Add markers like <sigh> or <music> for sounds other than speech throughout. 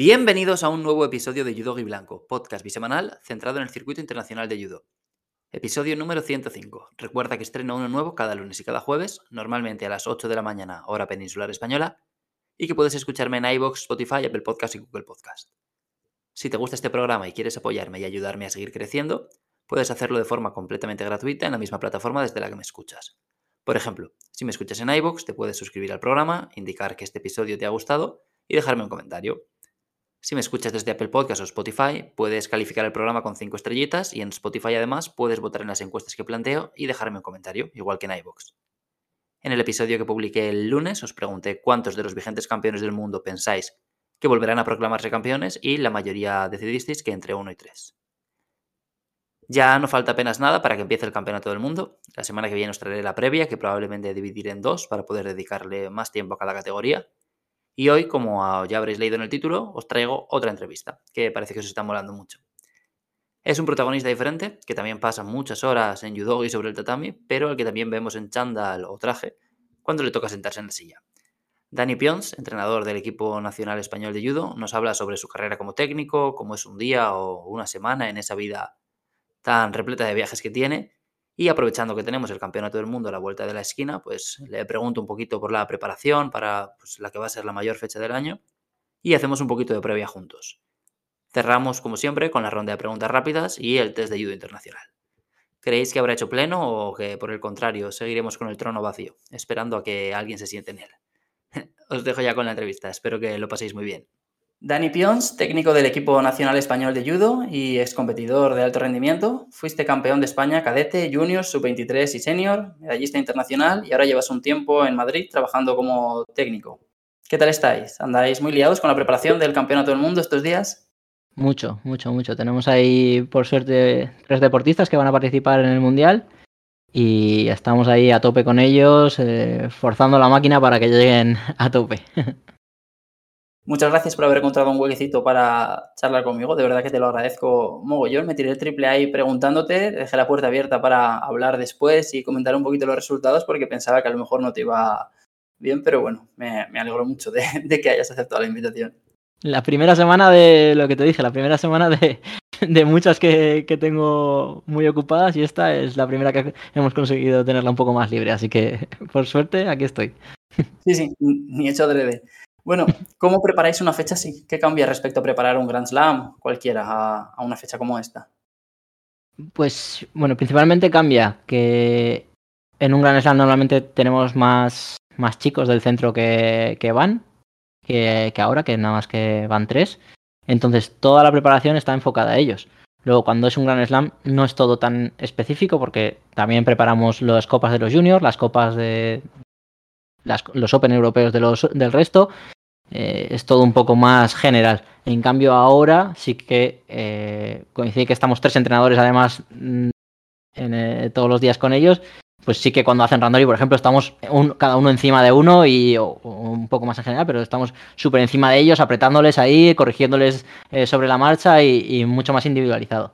Bienvenidos a un nuevo episodio de Judo Blanco, podcast bisemanal centrado en el circuito internacional de judo. Episodio número 105. Recuerda que estreno uno nuevo cada lunes y cada jueves, normalmente a las 8 de la mañana, hora peninsular española, y que puedes escucharme en iBox, Spotify, Apple Podcast y Google Podcast. Si te gusta este programa y quieres apoyarme y ayudarme a seguir creciendo, puedes hacerlo de forma completamente gratuita en la misma plataforma desde la que me escuchas. Por ejemplo, si me escuchas en iBox, te puedes suscribir al programa, indicar que este episodio te ha gustado y dejarme un comentario. Si me escuchas desde Apple Podcast o Spotify, puedes calificar el programa con 5 estrellitas y en Spotify además puedes votar en las encuestas que planteo y dejarme un comentario, igual que en iVoox. En el episodio que publiqué el lunes os pregunté cuántos de los vigentes campeones del mundo pensáis que volverán a proclamarse campeones y la mayoría decidisteis que entre 1 y 3. Ya no falta apenas nada para que empiece el campeonato del mundo. La semana que viene os traeré la previa, que probablemente dividiré en dos para poder dedicarle más tiempo a cada categoría. Y hoy, como ya habréis leído en el título, os traigo otra entrevista, que parece que os está molando mucho. Es un protagonista diferente, que también pasa muchas horas en judo y sobre el tatami, pero al que también vemos en chándal o traje cuando le toca sentarse en la silla. Dani Pions, entrenador del equipo nacional español de judo, nos habla sobre su carrera como técnico, cómo es un día o una semana en esa vida tan repleta de viajes que tiene y aprovechando que tenemos el Campeonato del Mundo a la vuelta de la esquina, pues le pregunto un poquito por la preparación para pues, la que va a ser la mayor fecha del año y hacemos un poquito de previa juntos. Cerramos, como siempre, con la ronda de preguntas rápidas y el test de judo internacional. ¿Creéis que habrá hecho pleno o que, por el contrario, seguiremos con el trono vacío, esperando a que alguien se siente en él? <laughs> Os dejo ya con la entrevista, espero que lo paséis muy bien. Dani Pions, técnico del equipo nacional español de judo y ex competidor de alto rendimiento. Fuiste campeón de España cadete, junior, sub-23 y senior, medallista internacional y ahora llevas un tiempo en Madrid trabajando como técnico. ¿Qué tal estáis? ¿Andáis muy liados con la preparación del Campeonato del Mundo estos días? Mucho, mucho, mucho. Tenemos ahí, por suerte, tres deportistas que van a participar en el Mundial y estamos ahí a tope con ellos, eh, forzando la máquina para que lleguen a tope. <laughs> Muchas gracias por haber encontrado un huequecito para charlar conmigo. De verdad que te lo agradezco mogollón. Me tiré el triple ahí preguntándote, dejé la puerta abierta para hablar después y comentar un poquito los resultados porque pensaba que a lo mejor no te iba bien, pero bueno, me, alegro mucho de, que hayas aceptado la invitación. La primera semana de lo que te dije, la primera semana de, muchas que, que, tengo muy ocupadas y esta es la primera que hemos conseguido tenerla un poco más libre, así que por suerte aquí estoy. Sí, sí, ni hecho adrede. Bueno, ¿cómo preparáis una fecha así? ¿Qué cambia respecto a preparar un Grand Slam cualquiera a, una fecha como esta? Pues, bueno, principalmente cambia que en un Grand Slam normalmente tenemos más, más chicos del centro que, van que, ahora, que nada más que van tres. Entonces, toda la preparación está enfocada a ellos. Luego, cuando es un Grand Slam, no es todo tan específico porque también preparamos las copas de los juniors, las copas de los Open europeos de los, del resto eh, es todo un poco más general. En cambio, ahora sí que eh, coincide que estamos tres entrenadores, además, mm, en, eh, todos los días con ellos. Pues sí que cuando hacen randori, por ejemplo, estamos cada uno encima de uno y un poco más en general, pero estamos súper encima de ellos, apretándoles ahí, corrigiéndoles sobre la marcha y, mucho más individualizado.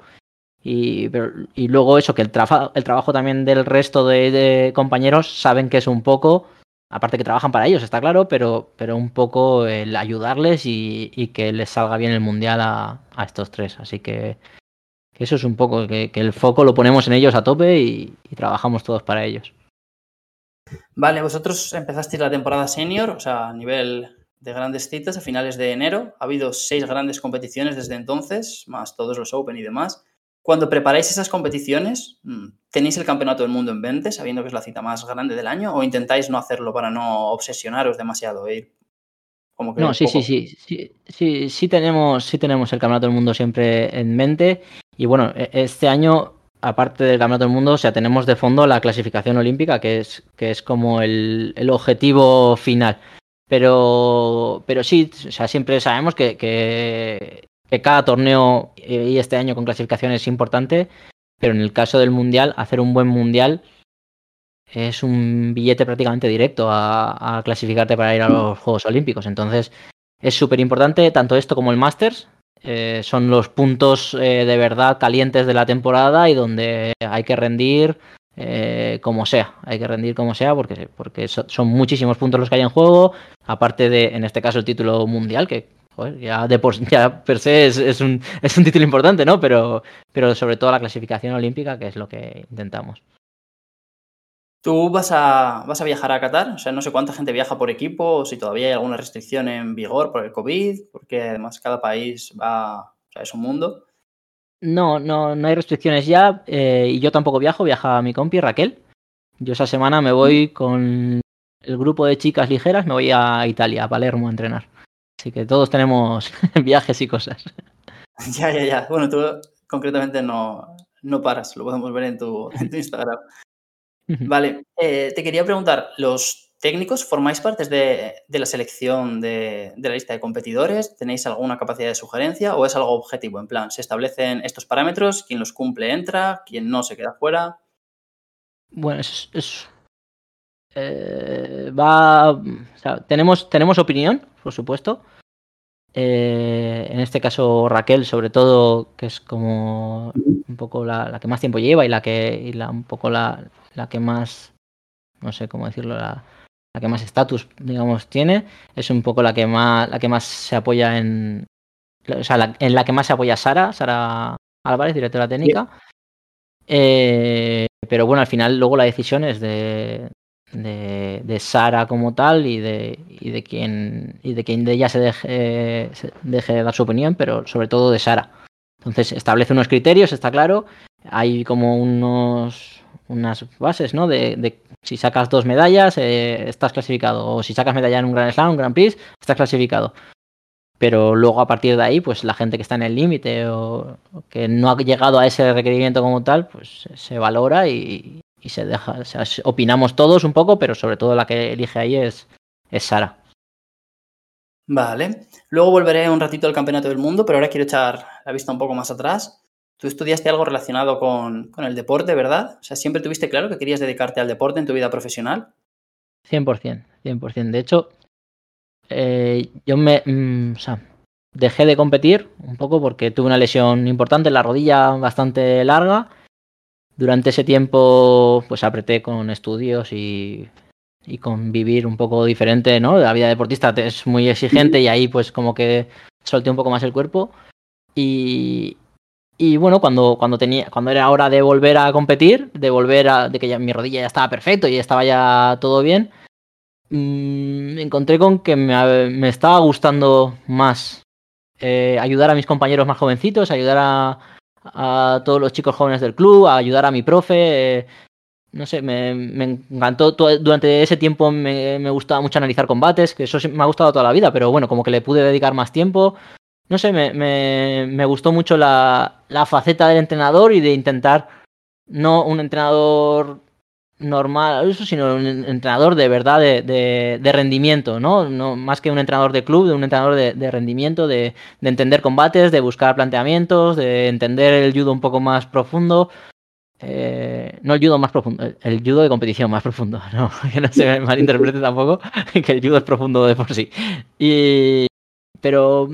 Y, y, luego eso, que el, el trabajo también del resto de compañeros saben que es un poco aparte que trabajan para ellos, está claro, pero, pero un poco el ayudarles y, que les salga bien el mundial a, estos tres. Así que, eso es un poco, que, el foco lo ponemos en ellos a tope y, trabajamos todos para ellos. Vale, vosotros empezasteis la temporada senior, o sea, a nivel de grandes citas a finales de enero. Ha habido seis grandes competiciones desde entonces, más todos los Open y demás. Cuando preparáis esas competiciones, mm, ¿tenéis el Campeonato del Mundo en mente, sabiendo que es la cita más grande del año, o intentáis no hacerlo para no obsesionaros demasiado e ir como que no, sí, sí, sí, sí, sí, sí tenemos, sí tenemos el Campeonato del Mundo siempre en mente. Y bueno, e, este año, aparte del Campeonato del Mundo, o sea, tenemos de fondo la clasificación olímpica, que es, que es como el, el objetivo final. Pero, pero sí, o sea, siempre sabemos que, que, que cada torneo eh, y este año con clasificación es importante, pero en el caso del mundial, hacer un buen mundial es un billete prácticamente directo a, clasificarte para ir a los Juegos Olímpicos. Entonces, es súper importante tanto esto como el Masters. Eh, son los puntos eh, de verdad calientes de la temporada y donde hay que rendir como sea. Hay que rendir como sea porque, porque son muchísimos puntos los que hay en juego. Aparte de, en este caso, el título mundial, que ya, de por, ya per se es, un, <laughs> es un título importante, ¿no? Pero, pero sobre todo la clasificación olímpica, que es lo que intentamos. ¿Tú vas a, vas a viajar a Qatar? O sea, no sé cuánta gente viaja por equipo, o si todavía hay alguna restricción en vigor por el COVID, porque además cada país va, o sea, es un mundo. No, no, no hay restricciones ya, eh, y yo tampoco viajo, viaja mi compi Raquel. Yo esa semana me voy con el grupo de chicas ligeras, me voy a Italia, a Palermo a entrenar. Así que todos tenemos <laughs> viajes y cosas. <laughs> Ya, ya, ya. Bueno, tú concretamente no, no paras, lo podemos ver en tu, en tu Instagram. Vale, eh, te quería preguntar, ¿los técnicos formáis parte de, la selección de, la lista de competidores? ¿Tenéis alguna capacidad de sugerencia o es algo objetivo? En plan, se establecen estos parámetros, quien los cumple entra, quien no se queda fuera. Bueno, es, eh, va, tenemos, tenemos opinión, por supuesto. Eh, en este caso Raquel, sobre todo, que es como un poco la, que más tiempo lleva y la que y la, un poco la, la que más, no sé cómo decirlo, la, la que más estatus, digamos, tiene, es un poco la que más, la que más se apoya en, o sea, en la que más se apoya Sara, Sara Álvarez, directora técnica. Eh, pero bueno, al final luego la decisión es de, de, de, Sara como tal y de, y de quien y de quien de ella se deje, se deje dar su opinión, pero sobre todo de Sara. Entonces establece unos criterios, está claro. Hay como unos unas bases, ¿no? De, si sacas dos medallas, eh, estás clasificado. O si sacas medalla en un Grand Slam, un Grand Prix, estás clasificado. Pero luego a partir de ahí, pues la gente que está en el límite o, que no ha llegado a ese requerimiento como tal, pues se valora y, se deja. O sea, opinamos todos un poco, pero sobre todo la que elige ahí es, es Sara. Vale. Luego volveré un ratito al Campeonato del Mundo, pero ahora quiero echar la vista un poco más atrás. Tú estudiaste algo relacionado con, el deporte, ¿verdad? O sea, ¿siempre tuviste claro que querías dedicarte al deporte en tu vida profesional? 100%, 100%. De hecho, eh, yo me... Mm, o sea, dejé de competir un poco porque tuve una lesión importante en la rodilla bastante larga. Durante ese tiempo, pues apreté con estudios y, y con vivir un poco diferente, ¿no? La vida deportista es muy exigente y ahí pues como que solté un poco más el cuerpo. Y, y bueno, cuando, cuando, tenía, cuando era hora de volver a competir, de volver a. de que ya, mi rodilla ya estaba perfecto y estaba ya todo bien, me encontré con que me, me estaba gustando más eh, ayudar a mis compañeros más jovencitos, ayudar a, a, todos los chicos jóvenes del club, a ayudar a mi profe. Eh, no sé, me, me encantó. durante ese tiempo me, me, gustaba mucho analizar combates, que eso me ha gustado toda la vida, pero bueno, como que le pude dedicar más tiempo no sé, me, me, gustó mucho la, la, faceta del entrenador y de intentar no un entrenador normal, eso, sino un entrenador de verdad de, de, de rendimiento, ¿no? ¿no? Más que un entrenador de club, de un entrenador de, de rendimiento, de, entender combates, de buscar planteamientos, de entender el judo un poco más profundo. Eh, no el judo más profundo, el judo de competición más profundo, <laughs> no, que no se malinterprete tampoco, <laughs> que el judo es profundo de por sí. Y, pero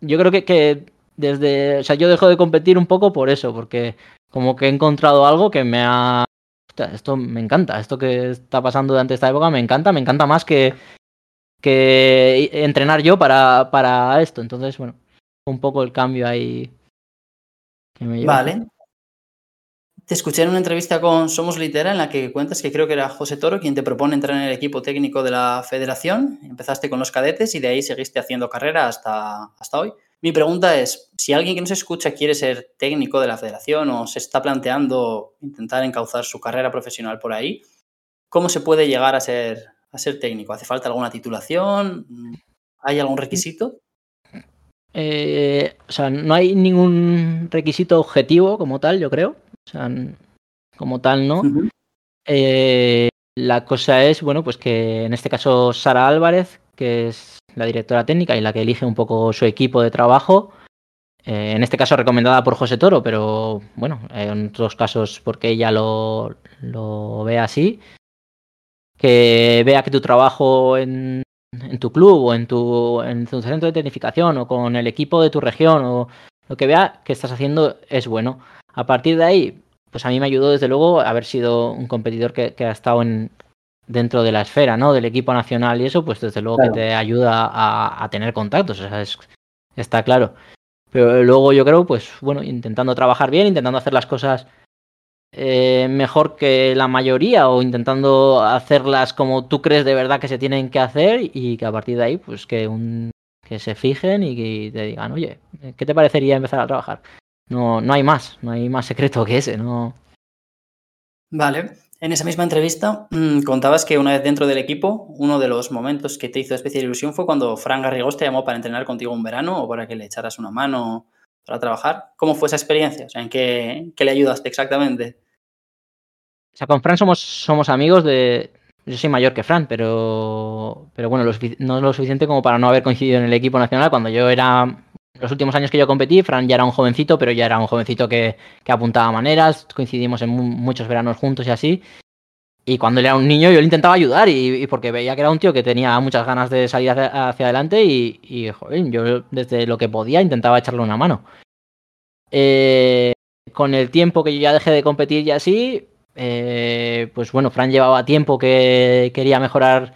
yo creo que, que desde, o sea, yo dejo de competir un poco por eso, porque como que he encontrado algo que me ha... Esto me encanta, esto que está pasando durante esta época me encanta, me encanta más que, que entrenar yo para, para esto. Entonces, bueno, un poco el cambio ahí que me lleva. Vale. Te escuché en una entrevista con Somos Litera en la que cuentas que creo que era José Toro quien te propone entrar en el equipo técnico de la federación. Empezaste con los cadetes y de ahí seguiste haciendo carrera hasta, hasta hoy. Mi pregunta es, si alguien que nos escucha quiere ser técnico de la federación o se está planteando intentar encauzar su carrera profesional por ahí, ¿cómo se puede llegar a ser, a ser técnico? ¿Hace falta alguna titulación? ¿Hay algún requisito? Eh, o sea, no hay ningún requisito objetivo como tal, yo creo. O sea, como tal, ¿no? eh, la cosa es, bueno, pues que en este caso Sara Álvarez, que es la directora técnica y la que elige un poco su equipo de trabajo, eh, en este caso recomendada por José Toro, pero bueno, en otros casos porque ella lo, lo ve así, que vea que tu trabajo en, en tu club o en tu, en tu centro de tecnificación o con el equipo de tu región o lo que vea que estás haciendo es bueno. A partir de ahí, pues a mí me ayudó desde luego haber sido un competidor que, que ha estado en, dentro de la esfera, ¿no? Del equipo nacional y eso, pues desde luego claro. que te ayuda a, a, tener contactos. O sea, es, está claro. Pero luego yo creo, pues bueno, intentando trabajar bien, intentando hacer las cosas eh, mejor que la mayoría o intentando hacerlas como tú crees de verdad que se tienen que hacer y que a partir de ahí, pues que, un, que se fijen y que te digan, oye, ¿qué te parecería empezar a trabajar? No, no hay más, no hay más secreto que ese, no. Vale. En esa misma entrevista mmm, contabas que una vez dentro del equipo, uno de los momentos que te hizo especial ilusión fue cuando Fran Garrigós te llamó para entrenar contigo un verano o para que le echaras una mano para trabajar. ¿Cómo fue esa experiencia? O sea, ¿en qué, qué le ayudaste exactamente? O sea, con Fran somos, somos amigos de... Yo soy mayor que Fran, pero, pero bueno, lo, no lo suficiente como para no haber coincidido en el equipo nacional. Cuando yo era los últimos años que yo competí, Fran ya era un jovencito, pero ya era un jovencito que, que apuntaba maneras, coincidimos en muchos veranos juntos y así. Y cuando él era un niño yo le intentaba ayudar y, porque veía que era un tío que tenía muchas ganas de salir hacia, adelante y, y joder, yo desde lo que podía intentaba echarle una mano. Eh, con el tiempo que yo ya dejé de competir y así, eh, pues bueno, Fran llevaba tiempo que quería mejorar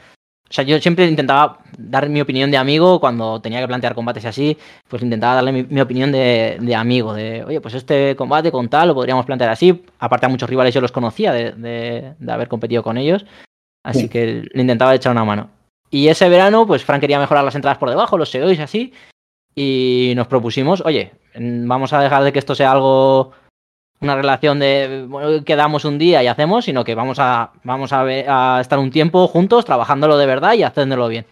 o sea, yo siempre intentaba dar mi opinión de amigo cuando tenía que plantear combates así, pues intentaba darle mi, mi opinión de, de, amigo, de, oye, pues este combate con tal lo podríamos plantear así. Aparte a muchos rivales yo los conocía de, de, de haber competido con ellos, así sí. que le intentaba echar una mano. Y ese verano, pues Fran quería mejorar las entradas por debajo, los seguidores así, y nos propusimos, oye, vamos a dejar de que esto sea algo una relación de bueno, quedamos un día y hacemos, sino que vamos a, vamos a, ver, a estar un tiempo juntos trabajándolo de verdad y haciéndolo bien.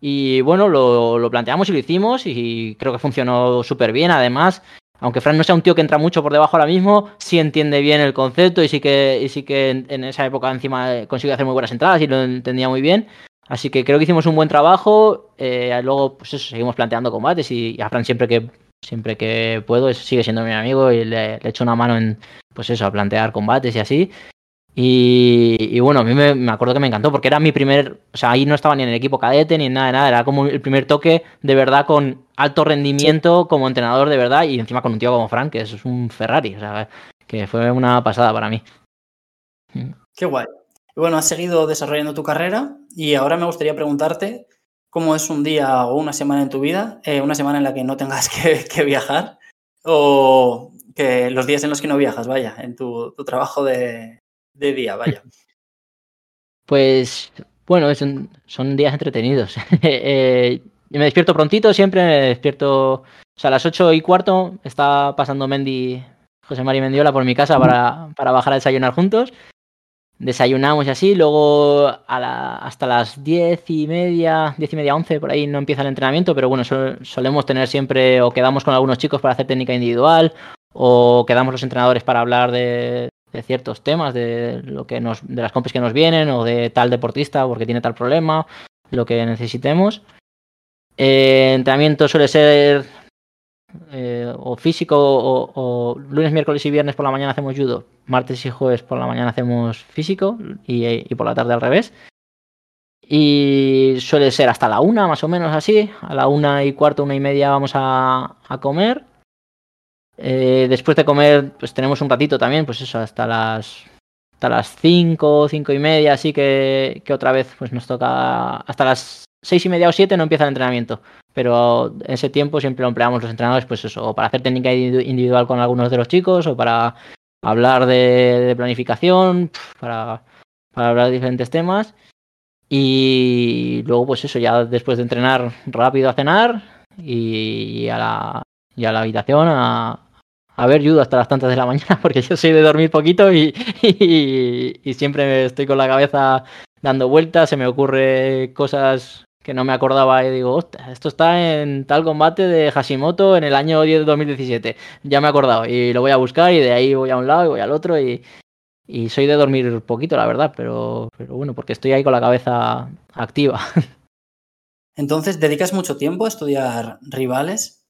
Y bueno, lo, lo planteamos y lo hicimos y creo que funcionó súper bien. Además, aunque Fran no sea un tío que entra mucho por debajo ahora mismo, sí entiende bien el concepto y sí que, y sí que en, esa época encima consiguió hacer muy buenas entradas y lo entendía muy bien. Así que creo que hicimos un buen trabajo. Eh, luego, pues seguimos planteando combates y, y a Fran siempre que siempre que puedo, sigue siendo mi amigo y le, le echo una mano en, pues eso, a plantear combates y así. Y, y bueno, a mí me, me, acuerdo que me encantó porque era mi primer, o sea, ahí no estaba ni en el equipo cadete ni en nada de nada, era como el primer toque de verdad con alto rendimiento sí. como entrenador de verdad y encima con un tío como Frank, que es un Ferrari, o sea, que fue una pasada para mí. Qué guay. Bueno, has seguido desarrollando tu carrera y ahora me gustaría preguntarte cómo es un día o una semana en tu vida, eh, una semana en la que no tengas <laughs> que, viajar o que los días en los que no viajas, vaya, en tu, trabajo de, día, vaya. <laughs> Pues bueno, son, días entretenidos. <laughs> eh, me despierto prontito, siempre me despierto, o sea, a las ocho y cuarto está pasando Mendy, José María Mendiola por mi casa para, para bajar a desayunar juntos desayunamos y así, luego hasta las diez y media, diez y media, once, por ahí no empieza el entrenamiento, pero bueno, sol, solemos tener siempre, o quedamos con algunos chicos para hacer técnica individual, o quedamos los entrenadores para hablar de, ciertos temas, de lo que nos, de las compis que nos vienen, o de tal deportista porque tiene tal problema, lo que necesitemos. Eh, entrenamiento suele ser eh, o físico o, lunes, miércoles y viernes por la mañana hacemos judo, martes y jueves por la mañana hacemos físico y, por la tarde al revés. Y suele ser hasta la una, más o menos así. A la una y cuarto, una y media vamos a, a comer. Eh, después de comer, pues tenemos un ratito también, pues eso, hasta las hasta las cinco, cinco y media, así que, que otra vez pues nos toca hasta las seis y media o siete no empieza el entrenamiento pero ese tiempo siempre lo empleamos los entrenadores, pues eso, o para hacer técnica individual con algunos de los chicos, o para hablar de, planificación, para, hablar de diferentes temas. Y luego, pues eso, ya después de entrenar rápido a cenar y a la, y a la habitación a, a ver judo hasta las tantas de la <laughs> mañana, porque yo soy de dormir poquito y, y, y siempre estoy con la cabeza dando vueltas, se me ocurre cosas que no me acordaba y digo, Hostia, esto está en tal combate de Hashimoto en el año 10 de 2017. Ya me he acordado y lo voy a buscar y de ahí voy a un lado y voy al otro y, y soy de dormir poquito, la verdad, pero, pero bueno, porque estoy ahí con la cabeza activa. <laughs> Entonces, ¿dedicas mucho tiempo a estudiar rivales?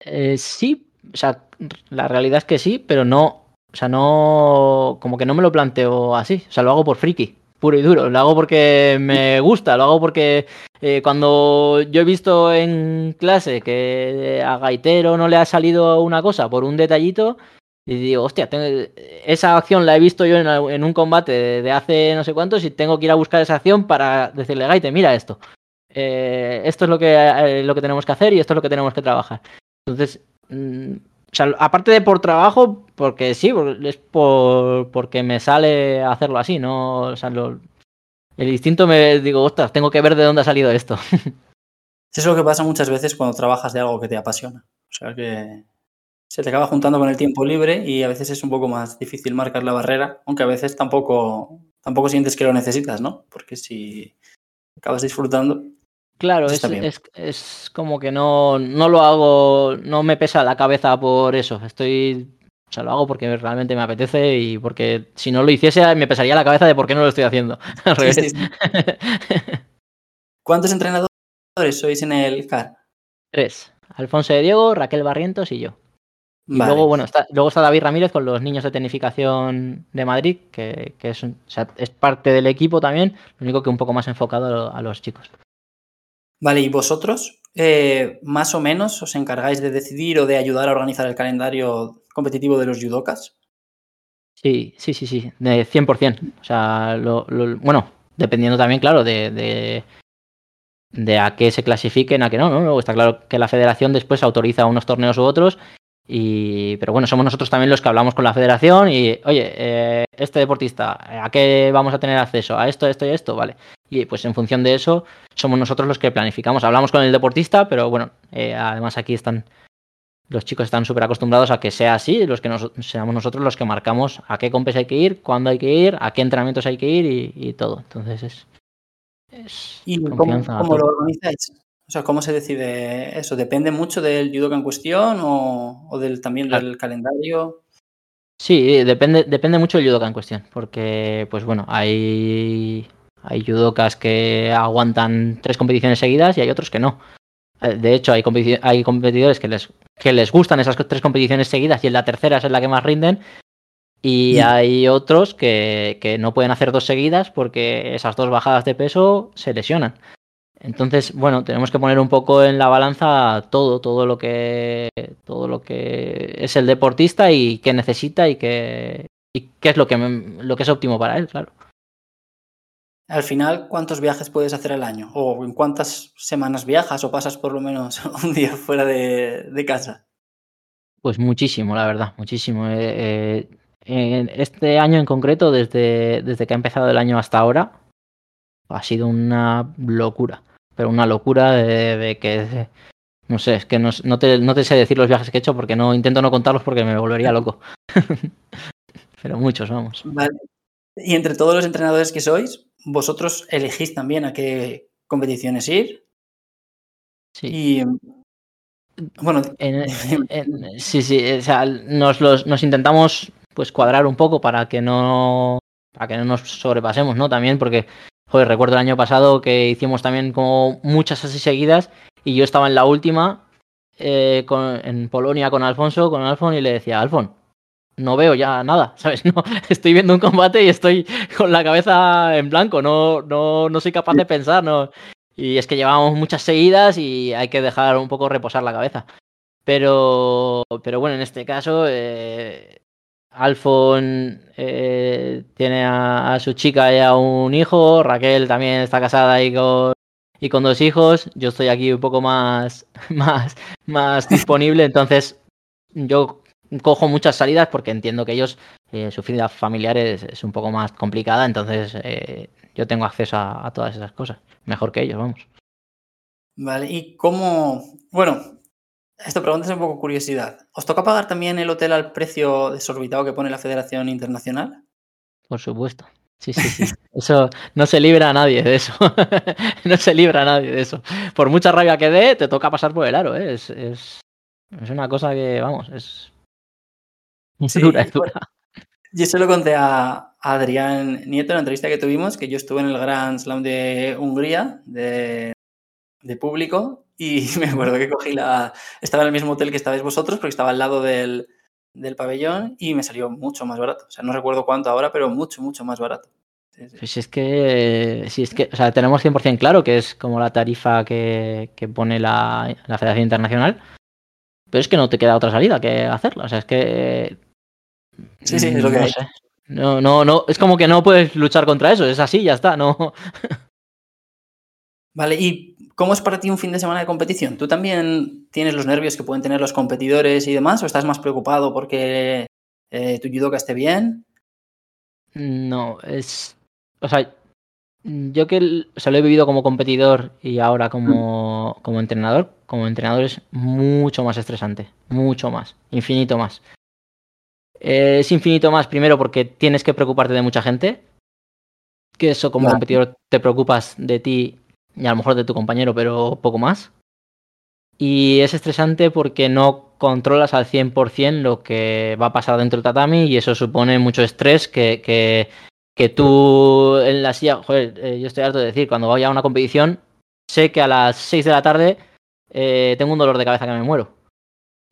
Eh, sí, o sea, la realidad es que sí, pero no, o sea, no, como que no me lo planteo así, o sea, lo hago por friki puro y duro. Lo hago porque me gusta, lo hago porque eh, cuando yo he visto en clase que a Gaitero no le ha salido una cosa por un detallito, y digo, hostia, tengo, esa acción la he visto yo en, un combate de hace no sé cuántos y tengo que ir a buscar esa acción para decirle, Gaite, mira esto. eh, esto es lo que, eh, lo que tenemos que hacer y esto es lo que tenemos que trabajar. Entonces, mm, o sea, aparte de por trabajo, porque sí, es por, porque me sale hacerlo así, ¿no? O sea, lo, el instinto me digo, ostras, tengo que ver de dónde ha salido esto. <laughs> Es lo que pasa muchas veces cuando trabajas de algo que te apasiona. O sea que se te acaba juntando con el tiempo libre y a veces es un poco más difícil marcar la barrera, aunque a veces tampoco, tampoco sientes que lo necesitas, ¿no? Porque si acabas disfrutando. Claro, es, es, es, como que no, no lo hago, no me pesa la cabeza por eso. Estoy, o sea, lo hago porque realmente me apetece y porque si no lo hiciese me pesaría la cabeza de por qué no lo estoy haciendo. <laughs> Sí, sí, sí. ¿Cuántos entrenadores sois en el CAR? Tres. Alfonso de Diego, Raquel Barrientos y yo. Y luego, bueno, está, luego está David Ramírez con los niños de tecnificación de Madrid, que, que es, o sea, es, parte del equipo también, lo único que un poco más enfocado a, los chicos. Vale, ¿y vosotros eh, más o menos os encargáis de decidir o de ayudar a organizar el calendario competitivo de los judokas? Sí, sí, sí, sí, de 100%. O sea, lo, bueno, dependiendo también, claro, de, a qué se clasifiquen, a qué no, ¿no? Está claro que la federación después autoriza unos torneos u otros y, pero bueno, somos nosotros también los que hablamos con la federación y, oye, eh, este deportista, ¿a qué vamos a tener acceso? ¿A esto, esto y esto? Vale. Y pues en función de eso, somos nosotros los que planificamos. Hablamos con el deportista, pero bueno, eh, además aquí están, los chicos están súper acostumbrados a que sea así, los que nos, seamos nosotros los que marcamos a qué compes hay que ir, cuándo hay que ir, a qué entrenamientos hay que ir y, y todo. Entonces es... es ¿Y cómo, cómo lo organizáis? O sea, ¿cómo se decide eso? ¿Depende mucho del judoka en cuestión o, o del, también claro. del calendario? Sí, depende, depende mucho del judoka en cuestión, porque, pues bueno, hay, hay judokas que aguantan tres competiciones seguidas y hay otros que no. Eh, de hecho, hay, competi hay competidores que les, que les gustan esas tres competiciones seguidas y en la tercera es en la que más rinden. Y hay otros que, que no pueden hacer dos seguidas porque esas dos bajadas de peso se lesionan. Entonces, bueno, tenemos que poner un poco en la balanza todo, todo lo que, todo lo que es el deportista y qué necesita y qué, y qué es lo que, lo que es óptimo para él, claro. Al final, ¿cuántos viajes puedes hacer al año? ¿O en cuántas semanas viajas o pasas por lo menos <laughs> un día fuera de, de casa? Pues muchísimo, la verdad, muchísimo. Eh, eh, este año en concreto, desde, desde que ha empezado el año hasta ahora, ha sido una locura pero una locura de, de que no sé, es que no, no, te, no, te, sé decir los viajes que he hecho porque no intento no contarlos porque me volvería loco. <laughs> pero muchos, vamos. Vale. Y entre todos los entrenadores que sois, vosotros elegís también a qué competiciones ir. Sí. Y bueno, <laughs> en, en, sí, sí, o sea, nos, los, nos intentamos pues cuadrar un poco para que no para que no nos sobrepasemos, ¿no? También porque Joder, recuerdo el año pasado que hicimos también como muchas así seguidas y yo estaba en la última eh, con, en Polonia con Alfonso, con Alfon y le decía, Alfon, no veo ya nada, <laughs> ¿sabes? No, estoy viendo un combate y estoy con la cabeza en blanco, no, no, no soy capaz de pensar, no. Y es que llevamos muchas seguidas y hay que dejar un poco reposar la cabeza. Pero, pero bueno, en este caso, eh, Alfon eh, tiene a, a, su chica y a un hijo, Raquel también está casada y con, y con dos hijos, yo estoy aquí un poco más, <laughs> más, más disponible, entonces yo cojo muchas salidas porque entiendo que ellos, eh, su vida familiar es, es, un poco más complicada, entonces eh, yo tengo acceso a, a todas esas cosas, mejor que ellos, vamos. Vale, ¿y cómo, bueno, esto pregunta es un poco curiosidad. ¿Os toca pagar también el hotel al precio desorbitado que pone la Federación Internacional? Por supuesto. Sí, sí, sí. Eso no se libra a nadie de eso. <laughs> no se libra a nadie de eso. Por mucha rabia que dé, te toca pasar por el aro. ¿eh? Es, es, es, una cosa que, vamos, es. Es sí, dura, es dura. Yo se lo conté a Adrián Nieto en la entrevista que tuvimos, que yo estuve en el Grand Slam de Hungría, de, de público, y <laughs> me acuerdo que cogí la. Estaba en el mismo hotel que estabais vosotros, porque estaba al lado del, del pabellón y me salió mucho más barato. O sea, no recuerdo cuánto ahora, pero mucho, mucho más barato. Sí, sí. Pues es que, sí, es que, o sea, tenemos 100% claro que es como la tarifa que, que pone la, la, Federación Internacional, pero es que no te queda otra salida que hacerla. O sea, es que. Sí, sí, es lo que no hay. Sé. No, no, no, es como que no puedes luchar contra eso, es así, ya está, no. <laughs> Vale, y ¿Cómo es para ti un fin de semana de competición? ¿Tú también tienes los nervios que pueden tener los competidores y demás? ¿O estás más preocupado porque eh, tu judoka esté bien? No, es. O sea, yo que o sea, lo he vivido como competidor y ahora como, como entrenador, como entrenador es mucho más estresante, mucho más, infinito más. Eh, es infinito más primero porque tienes que preocuparte de mucha gente, que eso como competidor te preocupas de ti y a lo mejor de tu compañero, pero poco más. Y es estresante porque no controlas al 100% lo que va a pasar dentro del tatami y eso supone mucho estrés que, que, que tú en la silla, joder, eh, yo estoy harto de decir, cuando voy a una competición, sé que a las 6 de la tarde eh, tengo un dolor de cabeza que me muero.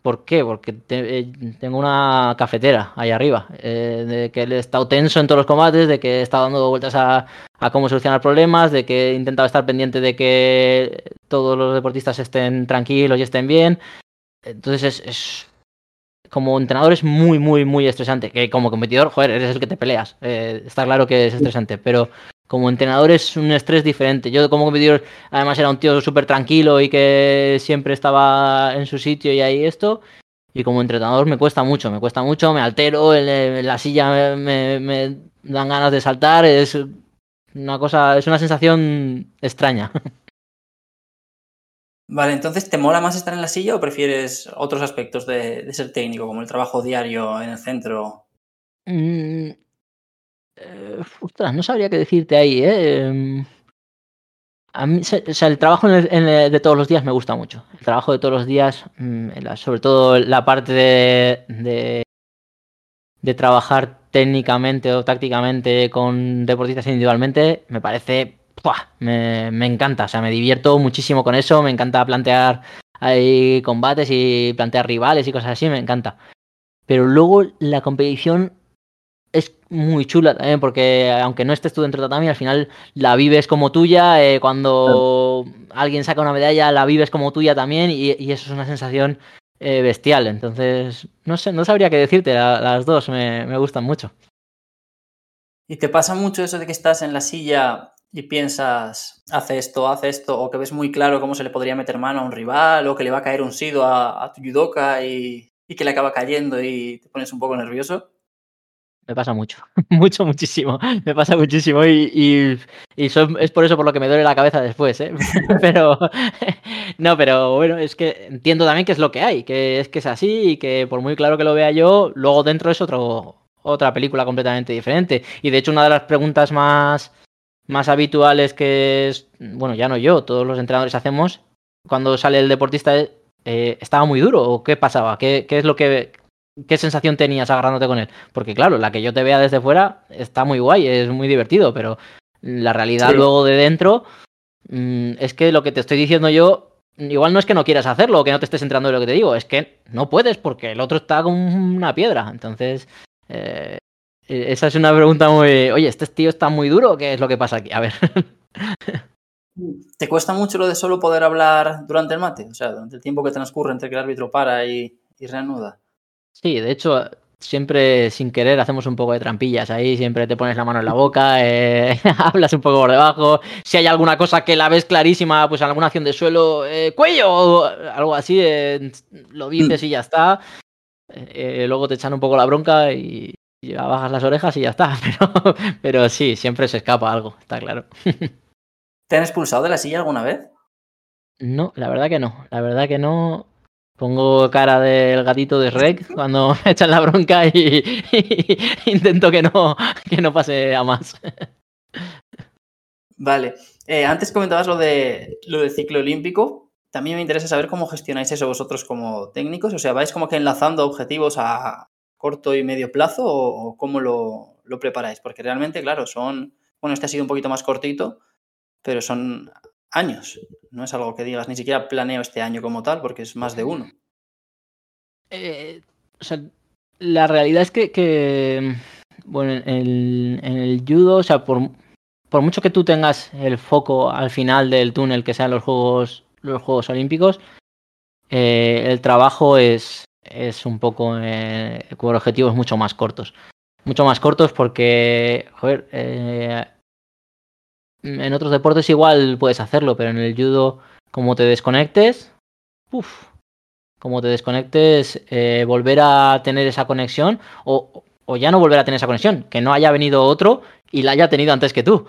¿Por qué? Porque eh, tengo una cafetera ahí arriba, eh, de que he estado tenso en todos los combates, de que he dando vueltas a, cómo solucionar problemas, de que he intentado estar pendiente de que todos los deportistas estén tranquilos y estén bien. Entonces es, como entrenador es muy, muy, muy estresante. Que como competidor, joder, eres el que te peleas. Eh, está claro que es estresante, pero como entrenador es un estrés diferente. Yo como competidor además era un tío súper tranquilo y que siempre estaba en su sitio y ahí esto. Y como entrenador me cuesta mucho, me cuesta mucho, me altero, en, la silla me, me, dan ganas de saltar, es una cosa, es una sensación extraña. <laughs> Vale, entonces, ¿te mola más estar en la silla o prefieres otros aspectos de, ser técnico, como el trabajo diario en el centro? Mm, eh, no sabría qué decirte ahí, ¿eh? Em, a mí, o sea, el trabajo de todos los días me gusta mucho. El trabajo de todos los días, mm, sobre todo la parte de, de, trabajar técnicamente o tácticamente con deportistas individualmente, me parece, me, me, encanta. O sea, me divierto muchísimo con eso. Me encanta plantear combates y plantear rivales y cosas así, me encanta. Pero luego la competición es muy chula también porque aunque no estés tú dentro de tatami, al final la vives como tuya. Eh, cuando alguien saca una medalla, la vives como tuya también y, eso es una sensación eh, bestial. Entonces, no sé, no sabría qué decirte. las dos me, me, gustan mucho. ¿Y te pasa mucho eso de que estás en la silla y piensas, hace esto, hace esto, o que ves muy claro cómo se le podría meter mano a un rival, o que le va a caer un sido a, tu judoka y, y que le acaba cayendo y te pones un poco nervioso? Me pasa mucho, <laughs> mucho, muchísimo. Me pasa muchísimo y, es por eso por lo que me duele la cabeza después, ¿eh? <laughs> Pero, <laughs> no, pero bueno, es que entiendo también que es lo que hay, que es que es así y que por muy claro que lo vea yo, luego dentro es otro, otra película completamente diferente. Y de hecho una de las preguntas más, más habituales que es, bueno, ya no yo, todos los entrenadores hacemos, cuando sale el deportista, eh, ¿estaba muy duro o qué pasaba? ¿Qué, qué es lo que ¿Qué sensación tenías agarrándote con él? Porque claro, la que yo te vea desde fuera está muy guay, es muy divertido, pero la realidad luego de dentro mm, es que lo que te estoy diciendo yo, igual no es que no quieras hacerlo o que no te estés entrando en lo que te digo, es que no puedes porque el otro está con una piedra. Entonces, eh, esa es una pregunta muy, oye, ¿este tío está muy duro qué es lo que pasa aquí? A ver. <laughs> ¿Te cuesta mucho lo de solo poder hablar durante el mate? O sea, durante el tiempo que transcurre entre que el árbitro para y reanuda. Sí, de hecho, siempre sin querer hacemos un poco de trampillas ahí, siempre te pones la mano en la boca, eh, <laughs> hablas un poco por debajo, si hay alguna cosa que la ves clarísima, pues alguna acción de suelo, eh, cuello o algo así, eh, lo dices y ya está. luego te echan un poco la bronca y ya bajas las orejas y ya está, <laughs> pero, pero sí, siempre se escapa algo, está claro. <laughs> ¿Te han expulsado de la silla alguna vez? No, la verdad que no, la verdad que no. Pongo cara del gatito de Rec cuando <laughs> me echan la bronca y, intento que no, que no pase a más. Vale. Eh, antes comentabas lo de lo del ciclo olímpico. También me interesa saber cómo gestionáis eso vosotros como técnicos. O sea, ¿vais como que enlazando objetivos a corto y medio plazo o, cómo lo, lo preparáis? Porque realmente, claro, son. Bueno, este ha sido un poquito más cortito, pero son años. No es algo que digas, ni siquiera planeo este año como tal, porque es más de uno. Eh, o sea, la realidad es que, bueno, en el, judo, o sea, por, por, mucho que tú tengas el foco al final del túnel, que sean los Juegos, los juegos Olímpicos, eh, el trabajo es, es un poco eh, con objetivos mucho más cortos. Mucho más cortos porque, joder, eh, en otros deportes igual puedes hacerlo, pero en el judo como te desconectes, uff, como te desconectes, eh, volver a tener esa conexión o, o, ya no volver a tener esa conexión, que no haya venido otro y la haya tenido antes que tú.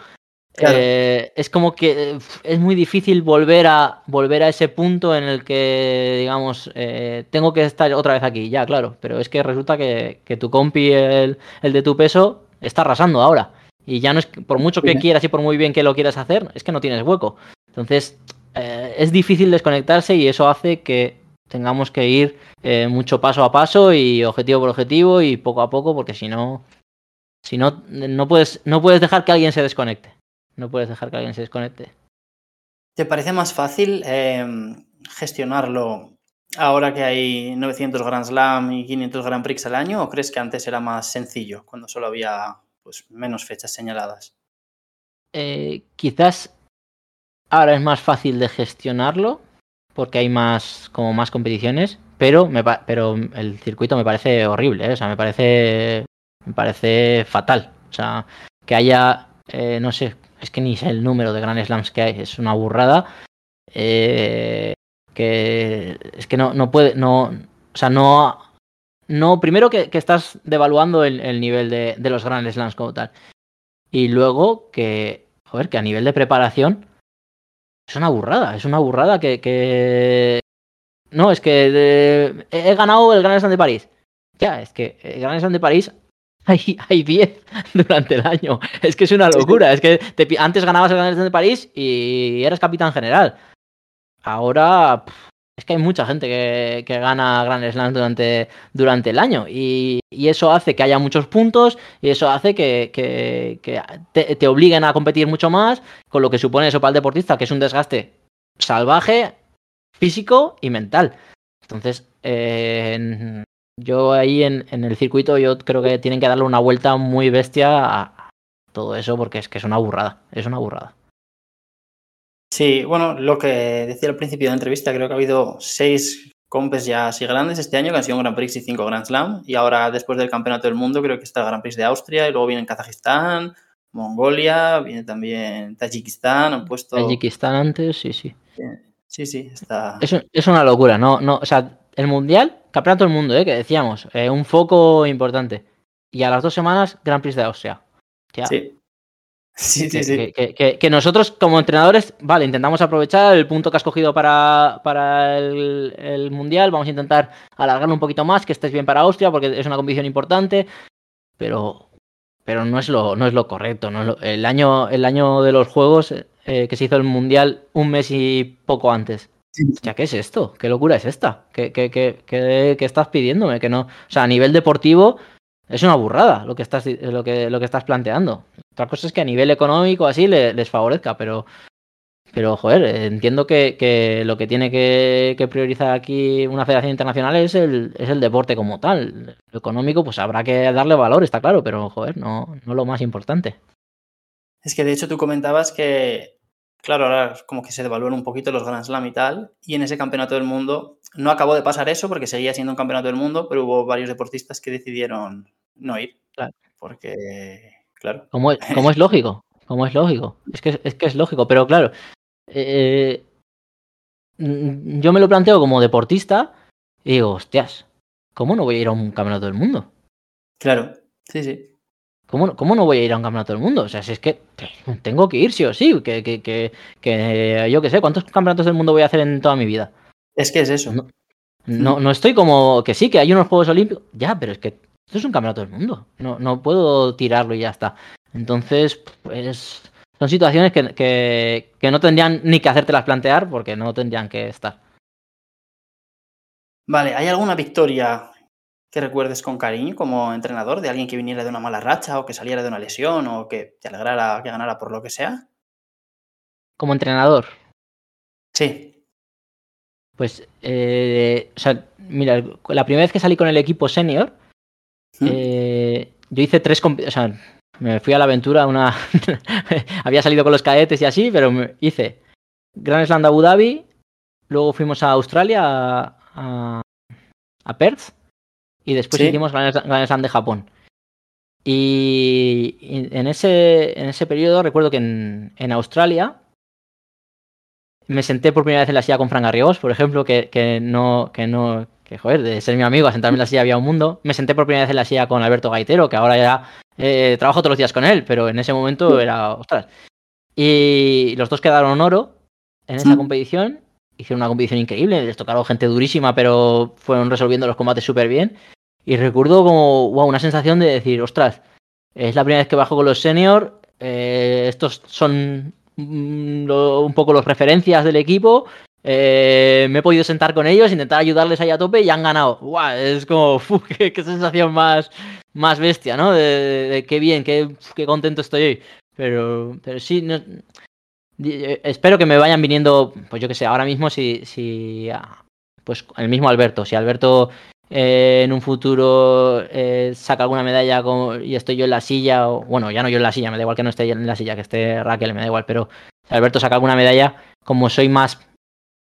Eh, es como que es muy difícil volver a volver a ese punto en el que, digamos, eh, tengo que estar otra vez aquí, ya, claro. Pero es que resulta que, tu compi, el, el, de tu peso, está arrasando ahora. Y ya no es por mucho que quieras y por muy bien que lo quieras hacer, es que no tienes hueco. Entonces, eh, es difícil desconectarse y eso hace que tengamos que ir mucho paso a paso y objetivo por objetivo y poco a poco, porque si no, si no, no puedes, no puedes dejar que alguien se desconecte. No puedes dejar que alguien se desconecte. ¿Te parece más fácil em, gestionarlo ahora que hay 900 Grand Slam y 500 Grand Prix al año o crees que antes era más sencillo cuando solo había pues, menos fechas señaladas? Eh, quizás ahora es más fácil de gestionarlo porque hay más como más competiciones, pero me pero el circuito me parece horrible, ¿eh? o sea, me parece me parece fatal, o sea, que haya eh, no sé, es que ni sé el número de Grand Slams que hay, es una burrada. Eh, que es que no, no puede, no, o sea, no, no, primero que, estás devaluando el, nivel de, los Grand Slams como tal. Y luego que, joder, que a nivel de preparación es una burrada, es una burrada que, no, es que he ganado el Grand Slam de París. Ya, es que el Grand Slam de París <laughs> hay, 10 durante el año. Es que es una locura. Es que antes ganabas el Gran Slam de París y eras capitán general. Ahora es que hay mucha gente que, gana Grand Slam durante, durante el año. Y, eso hace que haya muchos puntos y eso hace que, te, obliguen a competir mucho más, con lo que supone eso para el deportista, que es un desgaste salvaje, físico y mental. Entonces, eh, yo ahí en, el circuito yo creo que tienen que darle una vuelta muy bestia a todo eso porque es que es una burrada, es una burrada. Sí, bueno, lo que decía al principio de la entrevista, creo que ha habido seis compes ya así grandes este año, que han sido un Grand Prix y cinco Grand Slam, y ahora después del Campeonato del Mundo creo que está el Grand Prix de Austria, y luego viene Kazajistán, Mongolia, viene también Tayikistán, han puesto... Tayikistán antes, sí, sí. Sí, sí, está... Es, es una locura, ¿no? no o sea, el Mundial, Campeonato del Mundo, ¿eh? que decíamos, eh, un foco importante. Y a las dos semanas, Gran Prix de Austria. Sí. Sí, sí, sí. Que, nosotros como entrenadores, vale, intentamos aprovechar el punto que has cogido para, para el, Mundial, vamos a intentar alargarlo un poquito más, que estés bien para Austria, porque es una competición importante, pero, pero no, es lo, no es lo correcto. No el, año, el año de los Juegos eh, que se hizo el Mundial un mes y poco antes. Ya, ¿qué es esto? ¿Qué locura es esta? ¿Qué, qué, qué, qué, estás pidiéndome? Que no. O sea, a nivel deportivo es una burrada lo que estás, lo que, lo que estás planteando. Otra cosa es que a nivel económico así les favorezca, pero. Pero, joder, entiendo que, que lo que tiene que, que, priorizar aquí una federación internacional es el, es el deporte como tal. Lo económico, pues habrá que darle valor, está claro, pero, joder, no, no lo más importante. Es que de hecho tú comentabas que Claro, ahora como que se devalúan un poquito los Grand Slam y tal. Y en ese campeonato del mundo no acabó de pasar eso porque seguía siendo un campeonato del mundo, pero hubo varios deportistas que decidieron no ir. Claro. Porque, claro. Como es, es <laughs> lógico, como es lógico. Es que es, que es lógico, pero claro. Eh, mm, yo me lo planteo como deportista y digo, hostias, ¿cómo no voy a ir a un campeonato del mundo? Claro, sí, sí. ¿Cómo, no voy a ir a un campeonato del mundo? O sea, si es que tengo que ir sí o sí, que, que, que, yo qué sé, ¿cuántos campeonatos del mundo voy a hacer en toda mi vida? Es que es eso. No, no, estoy como que sí, que hay unos Juegos Olímpicos. Ya, pero es que esto es un campeonato del mundo. No, no puedo tirarlo y ya está. Entonces, pues son situaciones que, que, que no tendrían ni que hacértelas plantear porque no tendrían que estar. Vale, ¿hay alguna victoria que recuerdes con cariño como entrenador de alguien que viniera de una mala racha o que saliera de una lesión o que te alegrara que ganara por lo que sea? Como entrenador. Sí. Pues, eh, o sea, mira, la primera vez que salí con el equipo senior, ¿Mm? eh, yo hice tres, o sea, me fui a la aventura, una, <laughs> había salido con los cadetes y así, pero hice Grand Slam de Abu Dhabi, luego fuimos a Australia, a, a Perth, y después hicimos Grand Slam de Japón. Y en ese, en ese periodo recuerdo que en, Australia me senté por primera vez en la silla con Fran Garrigós, por ejemplo, que, que no, que no, que joder, de ser mi amigo a sentarme en la silla había un mundo. Me senté por primera vez en la silla con Alberto Gaitero, que ahora ya eh, trabajo todos los días con él, pero en ese momento era, ostras. Y los dos quedaron oro en esa competición. Hicieron una competición increíble, les tocaron gente durísima, pero fueron resolviendo los combates súper bien. Y recuerdo como, wow, una sensación de decir, ostras, es la primera vez que bajo con los seniors, eh, estos son mm, un poco las referencias del equipo, eh, me he podido sentar con ellos, intentar ayudarles ahí a tope y han ganado. Es como, <laughs> qué, sensación más, más bestia, ¿no? De, qué bien, qué, qué, contento estoy hoy. Pero, pero sí, eh, espero que me vayan viniendo, pues yo que sé, ahora mismo si, si ah, pues el mismo Alberto, si Alberto eh, en un futuro saca alguna medalla y estoy yo en la silla, o bueno, ya no yo en la silla, me da igual que no esté en la silla, que esté Raquel, me da igual, pero si Alberto saca alguna medalla, como soy más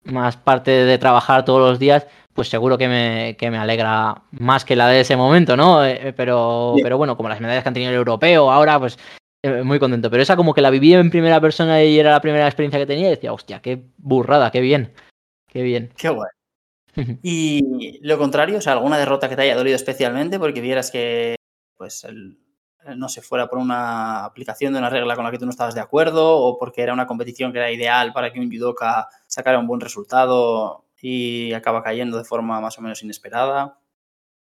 más parte de trabajar todos los días, pues seguro que me, que me alegra más que la de ese momento, ¿no? Eh, eh, pero, pero bueno, como las medallas que han tenido el europeo, ahora pues eh, muy contento. Pero esa como que la viví en primera persona y era la primera experiencia que tenía y decía, hostia, qué burrada, qué bien, qué bien. Qué guay. <laughs> y lo contrario, o sea, alguna derrota que te haya dolido especialmente porque vieras que pues el, no sé, fuera por una aplicación de una regla con la que tú no estabas de acuerdo o porque era una competición que era ideal para que un judoka sacara un buen resultado y acaba cayendo de forma más o menos inesperada.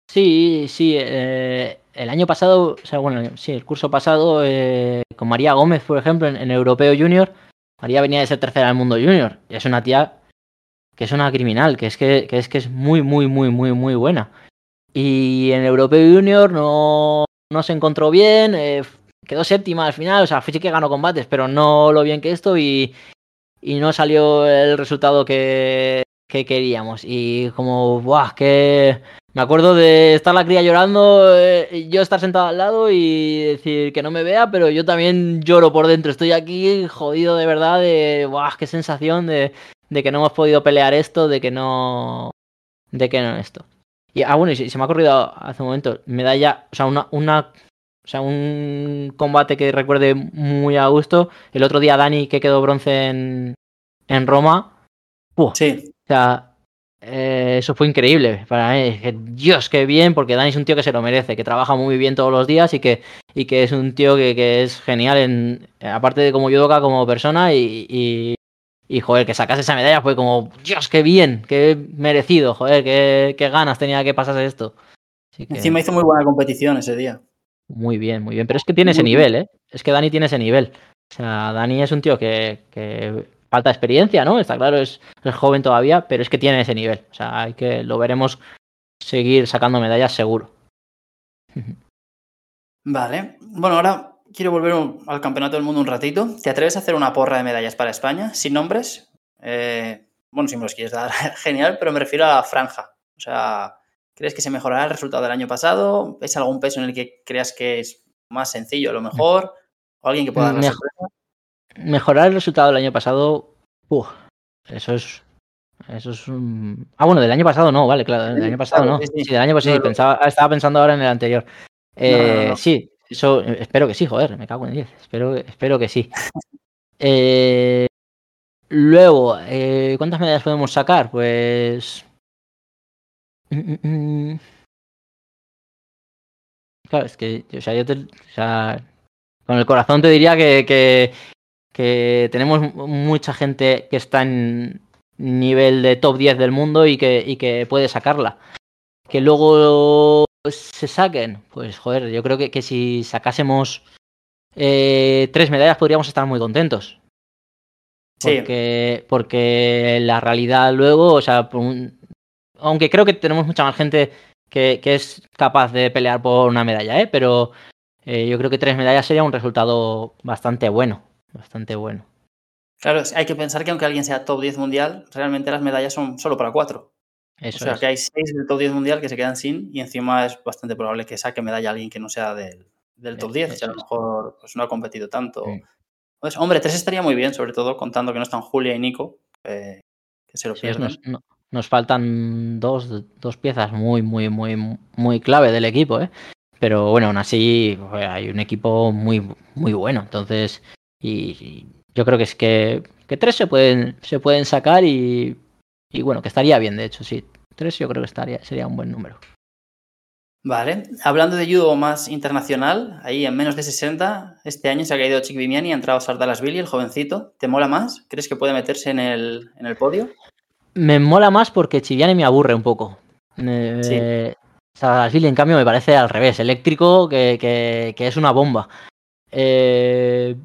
Sí, sí. Eh, el año pasado, o sea, bueno, sí, el curso pasado, eh, con María Gómez, por ejemplo, en, Europeo Junior, María venía de ser tercera del mundo junior. Y es una tía que es una criminal, que es que, que es que es muy, muy, muy, muy, muy buena. Y en Europeo Junior no, no se encontró bien, eh, quedó séptima al final, o sea, sí que ganó combates, pero no lo bien que esto y, y no salió el resultado que, que queríamos. Y como, ¡buah! Que me acuerdo de estar la cría llorando, eh, yo estar sentado al lado y decir que no me vea, pero yo también lloro por dentro. Estoy aquí jodido de verdad, de, ¡buah! ¡Qué sensación de, de que no hemos podido pelear esto, de que no. de que no esto. Y, ah, bueno, y se, me ha ocurrido hace un momento, medalla, o sea, una, una, o sea, un combate que recuerde muy a gusto. El otro día Dani, que quedó bronce en, en Roma. sí. O sea, eh, eso fue increíble para mí. Dios, qué bien, porque Dani es un tío que se lo merece, que trabaja muy bien todos los días y que, y que es un tío que, que es genial, en, aparte de como judoka, como persona y, y joder, que sacase esa medalla fue como, Dios, qué bien, qué merecido, joder, qué, qué ganas tenía que pasase esto. Encima hizo muy buena competición ese día. Muy bien, muy bien. Pero es que tiene ese nivel, ¿eh? Es que Dani tiene ese nivel. O sea, Dani es un tío que, que falta experiencia, ¿no? Está claro, es, es, joven todavía, pero es que tiene ese nivel. O sea, hay que lo veremos seguir sacando medallas seguro. Vale. Bueno, ahora quiero volver al Campeonato del Mundo un ratito. ¿Te atreves a hacer una porra de medallas para España sin nombres? Eh, bueno, si me los quieres dar, <laughs> genial, pero me refiero a franja. O sea, ¿crees que se mejorará el resultado del año pasado? ¿Es algún peso en el que creas que es más sencillo a lo mejor? ¿O alguien que pueda dar Mejorar el resultado del año pasado, eso es eso es un... Ah, bueno, del año pasado no, vale, claro, del año pasado no. Sí, del año pasado sí, pensaba, estaba pensando ahora en el anterior. Eh, sí, eso, eh, espero que sí, joder, me cago en 10. Espero, espero que sí. Eh, luego, eh, ¿cuántas medallas podemos sacar? Pues. Mm, mm, mm. Claro, es que, o sea, yo te, o con el corazón te diría que, que, que, tenemos mucha gente que está en nivel de top 10 del mundo y que, y que puede sacarla. Que luego se saquen, pues joder, yo creo que, que si sacásemos eh, tres medallas podríamos estar muy contentos. Porque, sí. porque la realidad luego, o sea, aunque creo que tenemos mucha más gente que, que, es capaz de pelear por una medalla, ¿eh? pero eh, yo creo que tres medallas sería un resultado bastante bueno, bastante bueno. Claro, hay que pensar que aunque alguien sea top 10 mundial, realmente las medallas son solo para cuatro. Eso o sea, que hay seis del top 10 mundial que se quedan sin y encima es bastante probable que saque medalla alguien que no sea del, del top 10, si a lo mejor pues, no ha competido tanto. Hombre, tres estaría muy bien, sobre todo contando que no están Julia y Nico, eh, que se lo pierden. Nos, nos, faltan dos, dos piezas muy, muy, muy, muy clave del equipo, ¿eh? Pero bueno, aún así hay un equipo muy, muy bueno. Entonces, y, yo creo que es que, que tres se pueden, se pueden sacar y, y bueno, que estaría bien, de hecho, sí. Tres yo creo que estaría, sería un buen número. Vale, hablando de judo más internacional, ahí en menos de 60, este año se ha caído Chick Vimiani y ha entrado Sardalasvili, el jovencito. ¿Te mola más? ¿Crees que puede meterse en el, en el podio? Me mola más porque Chiviani me aburre un poco. Eh, Sí. Sardalasvili, en cambio, me parece al revés, eléctrico, que, que- que es una bomba. Eh,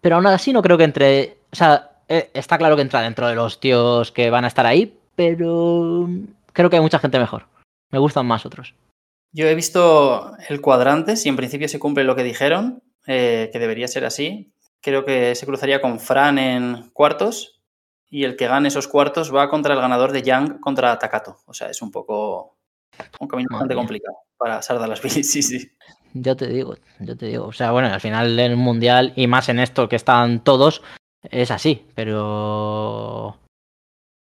pero aún así no creo que entre... O sea, eh, está claro que entra dentro de los tíos que van a estar ahí, pero creo que hay mucha gente mejor. Me gustan más otros. Yo he visto el cuadrante, si en principio se cumple lo que dijeron, eh, que debería ser así. Creo que se cruzaría con Fran en cuartos y el que gane esos cuartos va contra el ganador de Yang contra Takato. O sea, es un poco un camino Madre bastante mía. complicado para Sardalasvili, <laughs> sí, sí. Yo te digo, yo te digo. O sea, bueno, al final un mundial y más en esto que están todos, es así. Pero.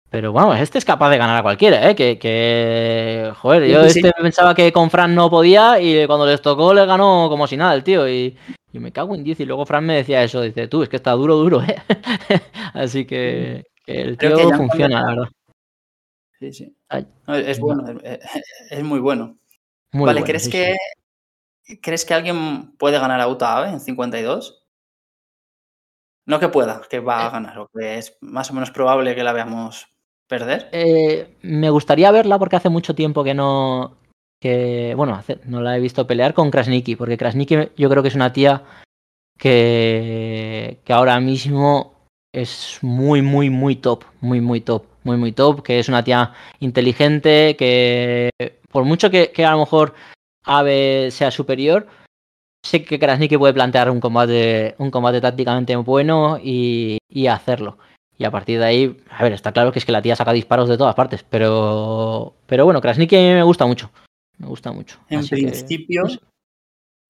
Pero bueno, este es capaz de ganar a cualquiera, ¿eh? Que. que... Joder, yo sí, sí. este pensaba que con Fran no podía y cuando les tocó le ganó como si nada el tío. Y, y me cago en 10. Y luego Fran me decía eso: dice, tú, es que está duro, duro, ¿eh? <laughs> Así que, que el tío que funciona, la verdad. Sí, sí. No, es bueno, es, es muy bueno. Muy vale, bueno, ¿crees sí, que crees que alguien puede ganar a Uta Abe en 52? No que pueda, que va a ganar, o que es más o menos probable que la veamos perder. Eh, me gustaría verla porque hace mucho tiempo que no. Que, bueno, hace- no la he visto pelear con Krasniki, porque Krasniki yo creo que es una tía que, que ahora mismo es muy, muy, muy top, muy, muy top, muy, muy top, que es una tía inteligente, que por mucho que, que a lo mejor Ave sea superior, sé que Krasniki puede plantear un combate, un combate tácticamente bueno y, y hacerlo. Y a partir de ahí, a ver, está claro que es que la tía saca disparos de todas partes, pero, pero bueno, Krasniki a mí me gusta mucho. Me gusta mucho. En Así que, principio, no sé.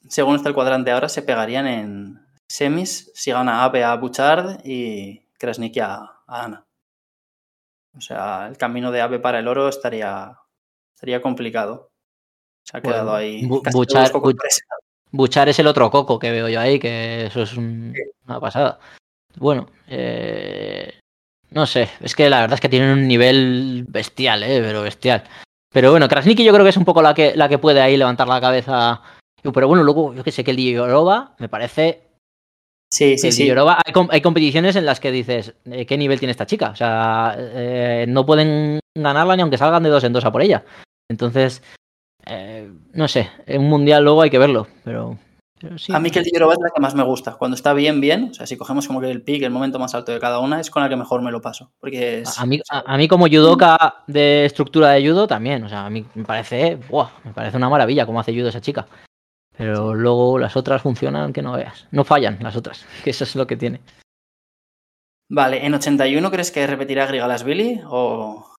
según está el cuadrante ahora, se pegarían en semis si gana Abe a Bouchard y Krasniki a, a Ana. O sea, el camino de Abe para el oro estaría, estaría complicado. Se ha Bueno, quedado ahí. Bu- casi todos Buchar es el otro coco que veo yo ahí, que eso es un- una pasada. Bueno, eh, no sé, es que la verdad es que tienen un nivel bestial, eh, pero bestial. Pero bueno, Krasniki yo creo que es un poco la que, la que puede ahí levantar la cabeza. Pero bueno, luego yo que sé que el Diorova me parece Sí, sí, el sí. Diorova- hay, hay competiciones en las que dices, eh, ¿qué nivel tiene esta chica? O sea, eh, no pueden ganarla ni aunque salgan de dos en dos a por ella. Entonces, eh, no sé, en un mundial luego hay que verlo, pero, pero sí. A mí que el Diorova es la que más me gusta. Cuando está bien, bien. O sea, si cogemos como que el pick, el momento más alto de cada una, es con la que mejor me lo paso. Porque es. A mí, a, a mí como judoka de estructura de judo también, o sea, a mí me parece, ¡buah! me parece una maravilla cómo hace judo esa chica. Pero luego las otras funcionan que no veas. No fallan las otras, <laughs> que eso es lo que tiene. Vale, ¿en 81 crees que repetirá Grigalasvili? ¿O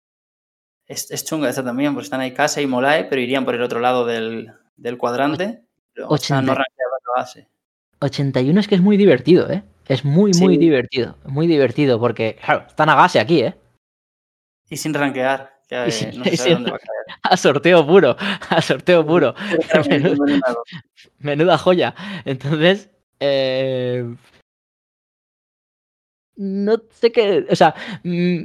es, es chunga esta también? Porque están ahí Kase y Molae, pero irían por el otro lado del, del cuadrante. Pero, o sea, no 80. rankeadas la base. 81 es que es muy divertido, ¿eh? Es muy, muy divertido. Muy divertido porque, claro, están a gase aquí, ¿eh? Y sin rankear. Que, Y eh, sin- no <laughs> sin- dónde va a caer. <laughs> A sorteo puro, <laughs> a sorteo puro. Menuda joya. Entonces, eh, no sé qué. O sea, mm,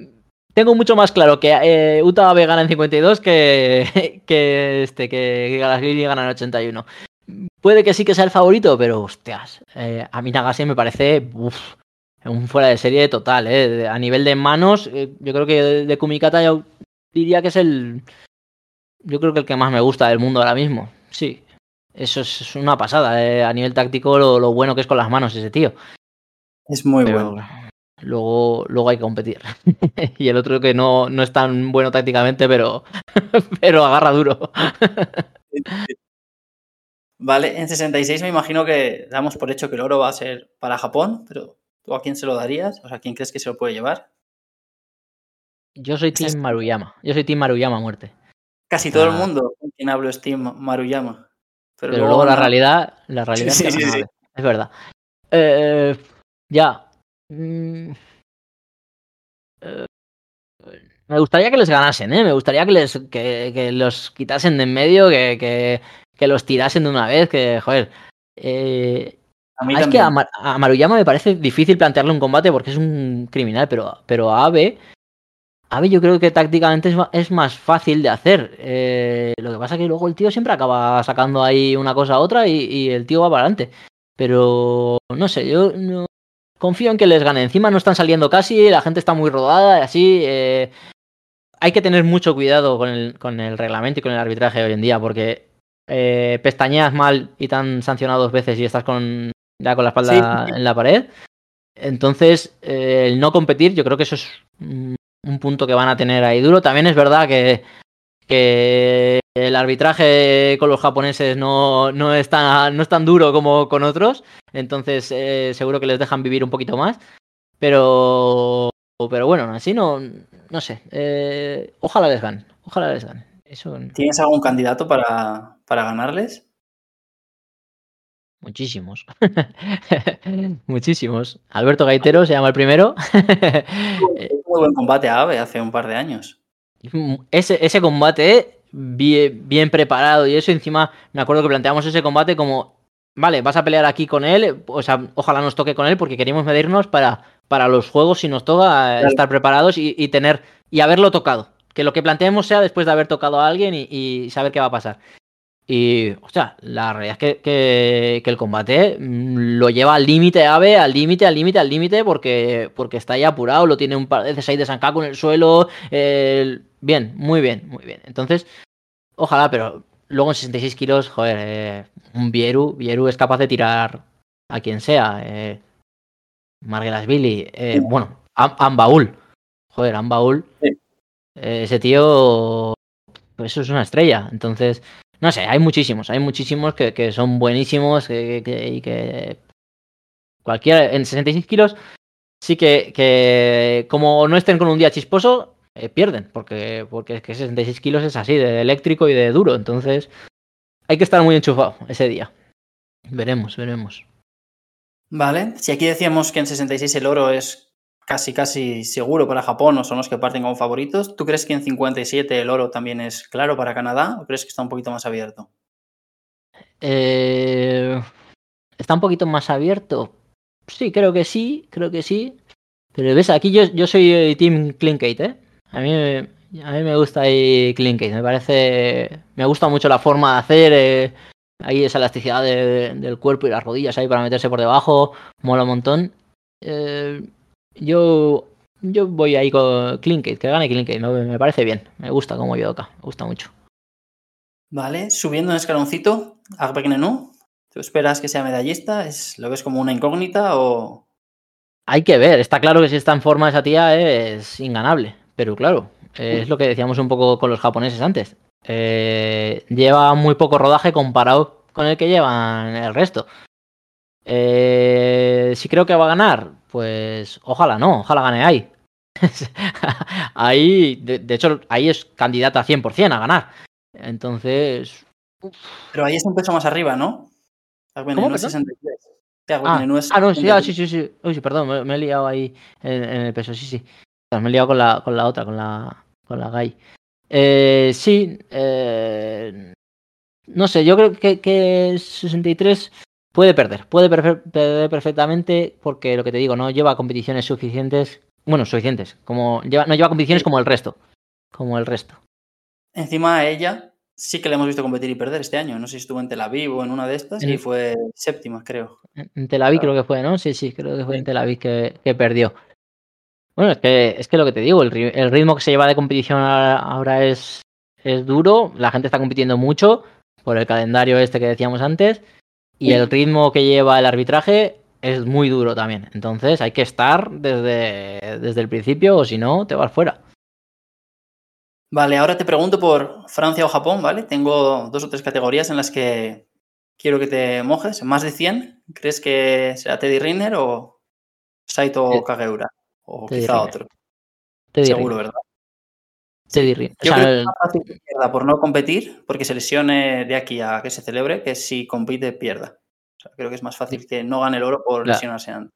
tengo mucho más claro que eh, Utah Abe gana en 52 que, <laughs> que este, que Galasglini gana en 81. Puede que sí que sea el favorito, pero hostias, eh, a mí Nagase me parece uf, un fuera de serie total. eh. A nivel de manos, eh, yo creo que de, de Kumikata yo diría que es el. Yo creo que el que más me gusta del mundo ahora mismo. Sí, eso es, es una pasada. eh, A nivel táctico, lo, lo bueno que es con las manos ese tío. Es muy Pero bueno. Luego, luego hay que competir. <laughs> y el otro que no, no es tan bueno tácticamente, pero, <laughs> pero agarra duro. <laughs> Vale, en 66 me imagino que damos por hecho que el oro va a ser para Japón, pero ¿tú a quién se lo darías? O sea, ¿quién crees que se lo puede llevar? Yo soy Esa es- Team Maruyama. Yo soy Team Maruyama a muerte. Casi todo el mundo con quien hablo es Team Maruyama. Pero, Pero luego la no. realidad, la realidad Sí, es que sí, no sí. sabe. Es verdad. Eh, ya. Mm. Eh, me gustaría que les ganasen, ¿eh? Me gustaría que les que, que los quitasen de en medio, que, que, que los tirasen de una vez, que, joder. eh, A mí es que a, Maruyama me parece difícil plantearle un combate porque es un criminal, pero, pero a Abe, Abe yo creo que tácticamente es, más fácil de hacer. Eh, lo que pasa es que luego el tío siempre acaba sacando ahí una cosa a otra y, el tío va para adelante. Pero no sé, yo no, confío en que les gane. Encima no están saliendo casi, la gente está muy rodada y así. Eh, hay que tener mucho cuidado con el, con el reglamento y con el arbitraje hoy en día porque eh, pestañeas mal y te han sancionado dos veces y estás con ya con la espalda en la pared. Entonces, eh, el no competir, yo creo que eso es un punto que van a tener ahí duro. También es verdad que, que el arbitraje con los japoneses no, no, es tan, no es tan duro como con otros. Entonces, eh, seguro que les dejan vivir un poquito más. Pero, pero bueno, así no, no sé. Eh, ojalá les ganen. Ojalá les ganen. Eso... ¿Tienes algún candidato para, para ganarles? Muchísimos. <laughs> Muchísimos. Alberto Gaitero se llama el primero. <laughs> muy buen combate a Ave hace un par de años. Ese, ese combate bien, bien, preparado y eso encima me acuerdo que planteamos ese combate como, vale, vas a pelear aquí con él, o sea, ojalá nos toque con él porque queríamos medirnos para, para los juegos si nos toca estar preparados y, tener y haberlo tocado. Que lo que planteemos sea después de haber tocado a alguien y saber qué va a pasar. Y, o sea, la realidad es que, el combate mm, lo lleva al límite AVE, al límite, al límite, al límite, porque, porque está ahí apurado, lo tiene un par de veces ahí de Sankaku en el suelo. bien, muy bien, muy bien. Entonces, ojalá, pero luego en 66 kilos, joder, eh, un Vieru, Vieru es capaz de tirar a quien sea. Eh, Margelas Billy, eh, bueno, Ambaul, joder, Ambaul. ese tío, pues eso es una estrella. Entonces, no sé, hay muchísimos, hay muchísimos que, son buenísimos y que, cualquiera en 66 kilos sí que, que como no estén con un día chisposo, eh, pierden, porque, porque es que 66 kilos es así, de eléctrico y de duro, entonces hay que estar muy enchufado ese día. Veremos, veremos. Vale, si aquí decíamos que en 66 el oro es casi casi seguro para Japón o son los que parten como favoritos. ¿Tú crees que en 57 el oro también es claro para Canadá o crees que está un poquito más abierto? Eh, ¿Está un poquito más abierto? Sí, creo que sí, creo que sí. Pero ves, aquí yo, yo soy Team Clinkate, ¿eh? A mí, a mí me gusta ahí Clinkate, me parece... Me gusta mucho la forma de hacer... Eh, ahí esa elasticidad del cuerpo y las rodillas ahí para meterse por debajo, mola un montón. Eh, yo, yo voy ahí con Clinkate, que gane Clinkate, me, me parece bien. Me gusta como acá, me gusta mucho. Vale, subiendo un escaloncito, no ¿tú esperas que sea medallista? ¿Es, ¿Lo ves como una incógnita o...? Hay que ver, está claro que si está en forma esa tía es inganable, pero claro, es lo que decíamos un poco con los japoneses antes. Eh, lleva muy poco rodaje comparado con el que llevan el resto. Eh, si creo que va a ganar, pues ojalá no, ojalá gane ahí. <laughs> ahí, de, hecho, ahí es candidata 100% a ganar. Entonces... Pero ahí es un peso más arriba, ¿no? ¿Cómo, no 63. Ah, no, ah, no, sí, ah, sí, sí, sí. Uy, sí, perdón, me, he liado ahí en, el peso, sí, sí. Me he liado con la, con la otra, con la, con la GAI. Eh, sí, eh, no sé, yo creo que, que 63 Puede perder, puede perder perfectamente porque lo que te digo, no lleva competiciones suficientes, bueno, suficientes, como lleva, no lleva competiciones como el resto, como el resto. Encima a ella sí que le hemos visto competir y perder este año, no sé si estuvo en Tel Aviv o en una de estas y fue séptima, creo. En Tel Aviv creo que fue, ¿no? Sí, sí, creo que fue en Tel Aviv que, perdió. Bueno, es que, es que lo que te digo, el, ritmo que se lleva de competición ahora es, es duro, la gente está compitiendo mucho por el calendario este que decíamos antes y el ritmo que lleva el arbitraje es muy duro también. Entonces hay que estar desde, desde el principio o si no, te vas fuera. Vale, ahora te pregunto por Francia o Japón, ¿vale? Tengo dos o tres categorías en las que quiero que te mojes. ¿Más de 100? ¿Crees que será Teddy Riner o Saito eh, Kageura? O quizá otro. Seguro, ¿verdad? Yo creo que es más fácil que pierda por no competir, porque se lesione de aquí a que se celebre, que si compite pierda. creo que es más fácil que no gane el oro por lesionarse antes.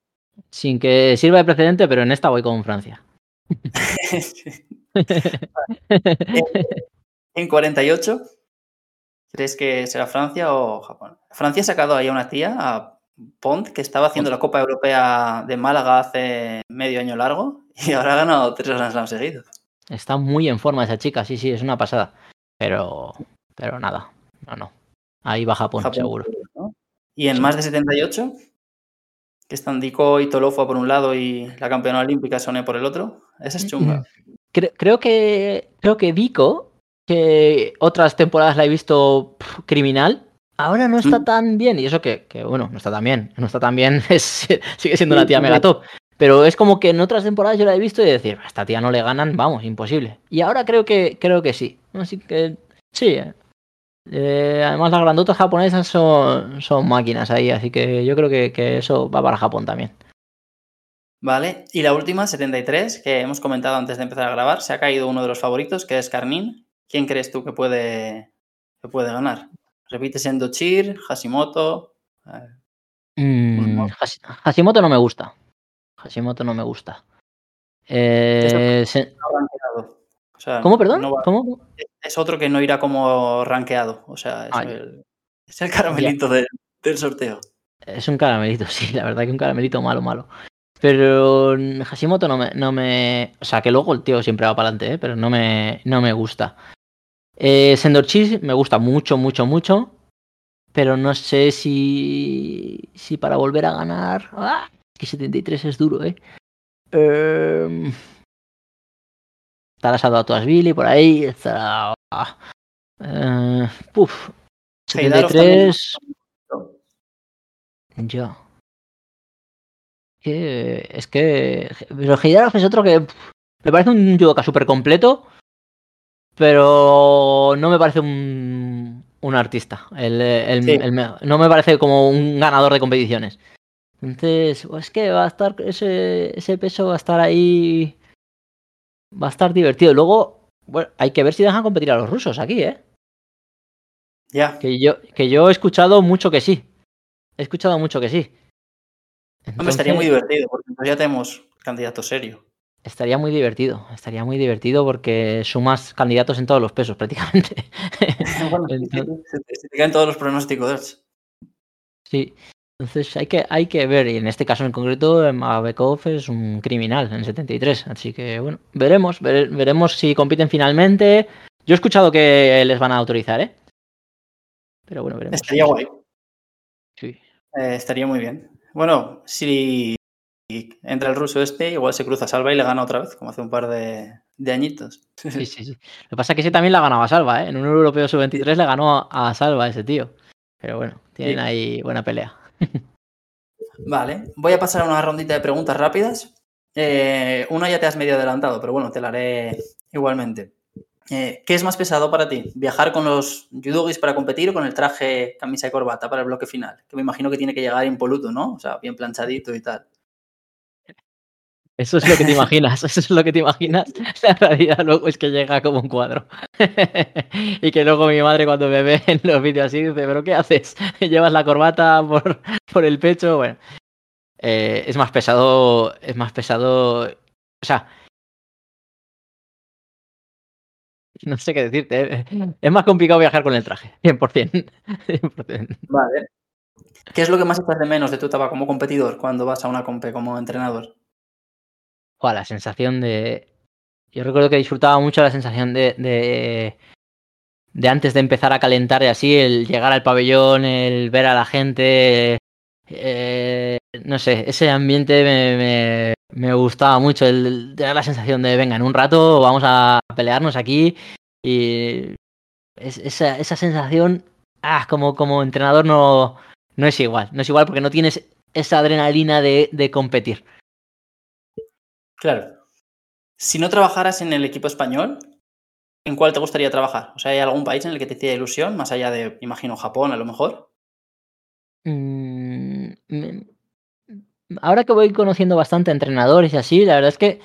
Sin que sirva de precedente, pero en esta voy con Francia. <laughs> en 48, ¿crees que será Francia o Japón? Francia ha sacado ahí a una tía, a Pont, que estaba haciendo la Copa Europea de Málaga hace medio año largo y ahora ha ganado tres Grand Slam seguidos. Está muy en forma esa chica, sí, sí, es una pasada. Pero, pero nada, no, no. Ahí va Japón, Japón, seguro. ¿no? Y en Sí. más de 78, que están Diko y Tolofa por un lado y la campeona olímpica Sone por el otro. Esa es chunga. Cre- creo que creo que Vico, que otras temporadas la he visto criminal, ahora no está Mm. tan bien. Y eso que, que, bueno, no está tan bien. No está tan bien, <laughs> es- sigue siendo una tía mega top. Pero es como que en otras temporadas yo la he visto y decir, a esta tía no le ganan, vamos, imposible. Y ahora creo que creo que sí. Así que sí. eh. Eh, además las grandotas japonesas son, son máquinas ahí, así que yo creo que, que eso va para Japón también. Vale, y la última, 73, que hemos comentado antes de empezar a grabar, se ha caído uno de los favoritos, que es Carnin. ¿Quién crees tú que puede, que puede ganar? ¿Repite siendo Chir, Hashimoto? Eh, Mm, Hashimoto no me gusta. Hashimoto no me gusta. Eh, se- no rankeado. O sea, ¿Cómo, perdón? no va- ¿Cómo? es otro que no irá como rankeado. O sea, es, Ah, el, es el caramelito del- del sorteo. Es un caramelito, <laughs> sí, la verdad que un caramelito malo, malo. Pero mm, Hashimoto no me, no me. O sea, que luego el tío siempre va para adelante, ¿eh? pero no me, no me gusta. Eh, Sendorchi me gusta mucho, mucho, mucho. Pero no sé si. Si para volver a ganar. ¡Ah! Que 73 es duro, ¿eh? eh estará Salvador Tuasvili por ahí. Estará. eh, puf. Heidarov también. 73. Ya. Que, es que. Pero Heidarov es otro que. Me parece un judoka súper completo. Pero no me parece un, un artista. El, el- Sí. el no me parece como un ganador de competiciones. Entonces, pues es que va a estar. Ese, ese peso va a estar ahí. Va a estar divertido. Luego, bueno, hay que ver si dejan competir a los rusos aquí, ¿eh? Ya. Que yo, que yo he escuchado mucho que sí. He escuchado mucho que sí. Hombre, estaría muy Entonces, divertido, porque entonces ya tenemos candidato serio. Estaría muy divertido. Estaría muy divertido porque sumas candidatos en todos los pesos prácticamente. Bueno, Entonces- se se te caen todos los pronósticos. sí. Entonces hay que, hay que ver. Y en este caso en concreto, Mabekov es un criminal en 73. Así que bueno, veremos. vere- veremos si compiten finalmente. Yo he escuchado que les van a autorizar, ¿eh? Pero bueno, veremos. Estaría guay. Sí. Eh, estaría muy bien. Bueno, si entra el ruso este, igual se cruza Salva y le gana otra vez, como hace un par de, de añitos. Sí, <laughs> sí, sí. Lo que pasa es que ese también la ganaba Salva, ¿eh? En un europeo sub-23 le ganó a Salva ese tío. Pero bueno, tienen Sí. ahí buena pelea. <laughs> Vale, voy a pasar a una rondita de preguntas rápidas. Eh, una ya te has medio adelantado, pero bueno, te la haré igualmente. Eh, ¿Qué es más pesado para ti? ¿Viajar con los judogis para competir o con el traje, camisa y corbata para el bloque final? Que me imagino que tiene que llegar impoluto, ¿no? O sea, bien planchadito y tal. Eso es lo que te imaginas, <laughs> eso es lo que te imaginas. <laughs> La realidad luego es que llega como un cuadro. <laughs> y que luego mi madre cuando me ve en los vídeos así dice, ¿pero qué haces? ¿Llevas la corbata por, por el pecho? Bueno, eh, es más pesado, es más pesado, o sea... No sé qué decirte. eh. Es más complicado viajar con el traje, 100%. 100%. Vale. ¿Qué es lo que más echas de menos de tu etapa como competidor cuando vas a una compe como entrenador? La sensación de. Yo recuerdo que disfrutaba mucho la sensación de, de. antes de empezar a calentar y así, el llegar al pabellón, el ver a la gente. eh, no sé, ese ambiente me, me, gustaba mucho. El tener la sensación de, venga, en un rato vamos a pelearnos aquí. Y es- esa, esa sensación, ah, como, como entrenador no, no es igual. No es igual porque no tienes esa adrenalina de, de competir. Claro. Si no trabajaras en el equipo español, ¿en cuál te gustaría trabajar? O sea, ¿hay algún país en el que te hiciera ilusión, más allá de, imagino, Japón a lo mejor? Mm, ahora que voy conociendo bastante entrenadores y así, la verdad es que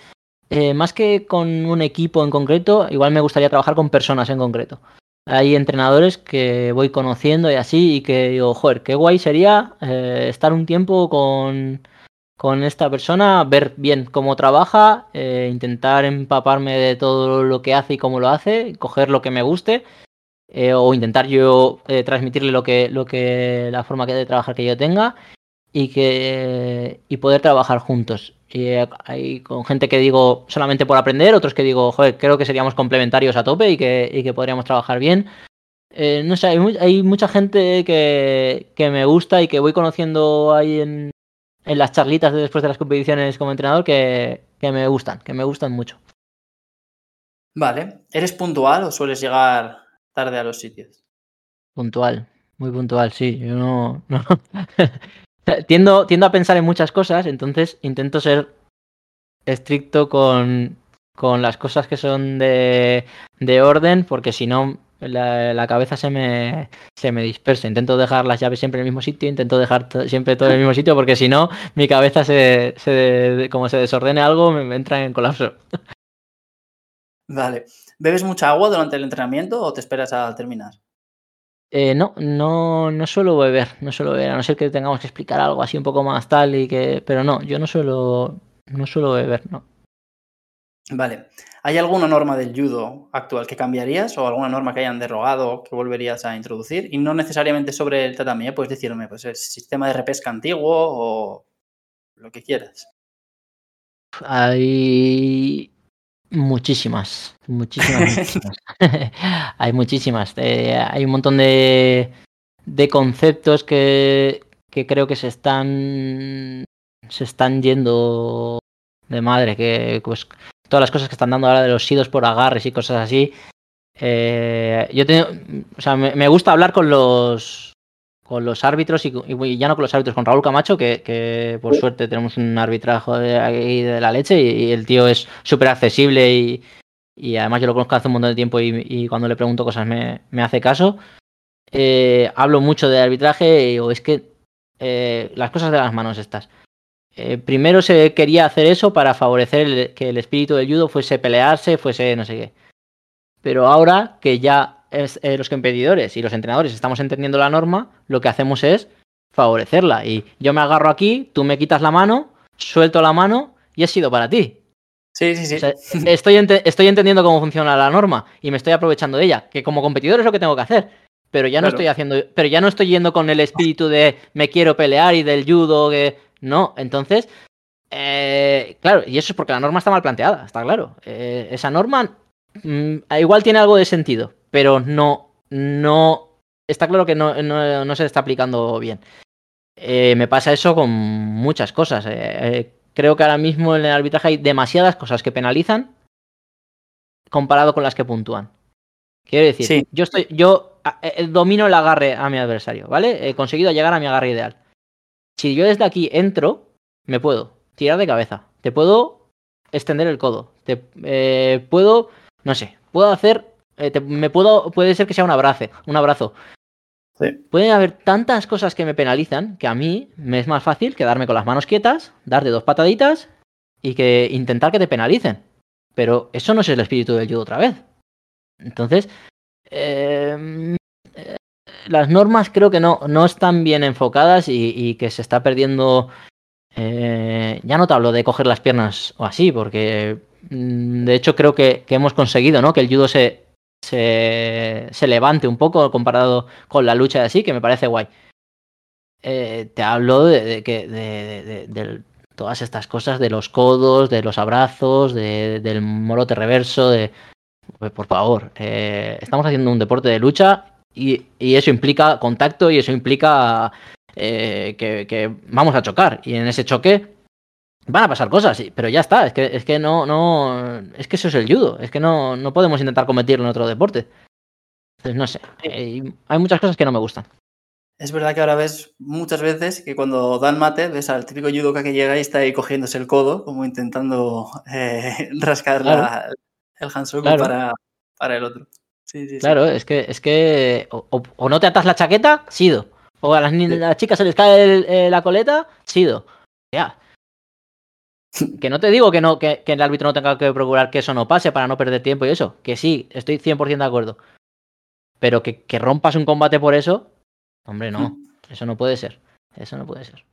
eh, más que con un equipo en concreto, igual me gustaría trabajar con personas en concreto. Hay entrenadores que voy conociendo y así, y que digo, joder, qué guay sería eh, estar un tiempo con, con esta persona, ver bien cómo trabaja, eh, intentar empaparme de todo lo que hace y cómo lo hace, coger lo que me guste eh, o intentar yo eh, transmitirle lo que, lo que la forma que de trabajar que yo tenga y que y poder trabajar juntos. Y hay con gente que digo solamente por aprender, otros que digo, joder, creo que seríamos complementarios a tope y que, y que podríamos trabajar bien. Eh, no sé, hay, hay, mucha gente que, que me gusta y que voy conociendo ahí en, en las charlitas de después de las competiciones como entrenador que, que me gustan, que me gustan mucho. Vale. ¿Eres puntual o sueles llegar tarde a los sitios? Puntual, muy puntual, sí. Yo no. no. <laughs> tiendo, tiendo a pensar en muchas cosas, entonces intento ser estricto con, con las cosas que son de, de orden, porque si no, la, la, cabeza se me, se me dispersa. Intento dejar las llaves siempre en el mismo sitio, intento dejar siempre todo en el mismo sitio, porque si no, mi cabeza se, se como se desordene algo, me, me entra en colapso. <laughs> Vale. ¿Bebes mucha agua durante el entrenamiento o te esperas a terminar? Eh, no, no, no suelo beber, no suelo beber, a no ser que tengamos que explicar algo así un poco más tal y que. Pero no, yo no suelo. No suelo beber, no. Vale. ¿Hay alguna norma del judo actual que cambiarías o alguna norma que hayan derogado que volverías a introducir? Y no necesariamente sobre el tatami, ¿eh? puedes decirme, pues el sistema de repesca antiguo o lo que quieras. Hay muchísimas, muchísimas, <laughs> muchísimas. <laughs> hay muchísimas. Eh, hay un montón de, de conceptos que, que creo que se están se están yendo de madre, que pues todas las cosas que están dando ahora de los sidos por agarres y cosas así. Eh, yo tengo, o sea, me, me, gusta hablar con los con los árbitros y, y, ya no con los árbitros, con Raúl Camacho, que, que por suerte tenemos un arbitraje de, ahí de la leche y, y el tío es súper accesible y, y, además yo lo conozco hace un montón de tiempo y, cuando le pregunto cosas me, me hace caso. Eh, hablo mucho de arbitraje o es que eh, las cosas de las manos estas. Eh, primero se quería hacer eso para favorecer el, que el espíritu del judo fuese pelearse, fuese no sé qué. Pero ahora que ya es, eh, los competidores y los entrenadores estamos entendiendo la norma, lo que hacemos es favorecerla. Y yo me agarro aquí, tú me quitas la mano, suelto la mano y he sido para ti. Sí, sí, sí. O sea, estoy, estoy, entendiendo cómo funciona la norma y me estoy aprovechando de ella, que como competidor es lo que tengo que hacer. Pero ya no claro. estoy haciendo, pero ya no estoy yendo con el espíritu de me quiero pelear y del judo que no, entonces, eh, claro, y eso es porque la norma está mal planteada, está claro. Eh, esa norma mmm, igual tiene algo de sentido, pero no, no, está claro que no, no, no se está aplicando bien. Eh, me pasa eso con muchas cosas. Eh, creo que ahora mismo en el arbitraje hay demasiadas cosas que penalizan comparado con las que puntúan. Quiero decir, sí. yo estoy, yo domino el agarre a mi adversario, ¿vale? He conseguido llegar a mi agarre ideal. Si yo desde aquí entro, me puedo tirar de cabeza, te puedo extender el codo, te eh, puedo, no sé, puedo hacer, eh, te, me puedo, puede ser que sea un abrazo, un abrazo. Sí. Pueden haber tantas cosas que me penalizan que a mí me es más fácil quedarme con las manos quietas, darte dos pataditas y que intentar que te penalicen. Pero eso no es el espíritu del judo otra vez. Entonces, eh, las normas creo que no, no están bien enfocadas y, y que se está perdiendo. Eh, ya no te hablo de coger las piernas o así, porque mm, de hecho creo que, que hemos conseguido ¿no? que el judo se, se, se, levante un poco comparado con la lucha de así, que me parece guay. Eh, te hablo de, de, de, de, de, todas estas cosas, de los codos, de los abrazos, del morote reverso, de... Pues por favor, eh, estamos haciendo un deporte de lucha y, y, eso implica contacto y eso implica eh, que, que, vamos a chocar. Y en ese choque van a pasar cosas, pero ya está. Es que, es que no, no. Es que eso es el judo. Es que no, no podemos intentar cometerlo en otro deporte. Entonces, no sé. Eh, hay muchas cosas que no me gustan. Es verdad que ahora ves muchas veces que cuando dan mate, ves al típico judoka que llega y está ahí cogiéndose el codo, como intentando eh, <laughs> rascar claro. la, el hansoku claro. para, para el otro. Sí, sí, claro, sí. es que, es que o, o, o, no te atas la chaqueta, sido. O a las, sí. las chicas se les cae el, eh, la coleta, sido. Ya. <laughs> Que no te digo que, no, que, que, el árbitro no tenga que procurar que eso no pase para no perder tiempo y eso. Que sí, estoy 100% de acuerdo. Pero que, que, rompas un combate por eso, hombre, no. <laughs> Eso no puede ser. Eso no puede ser.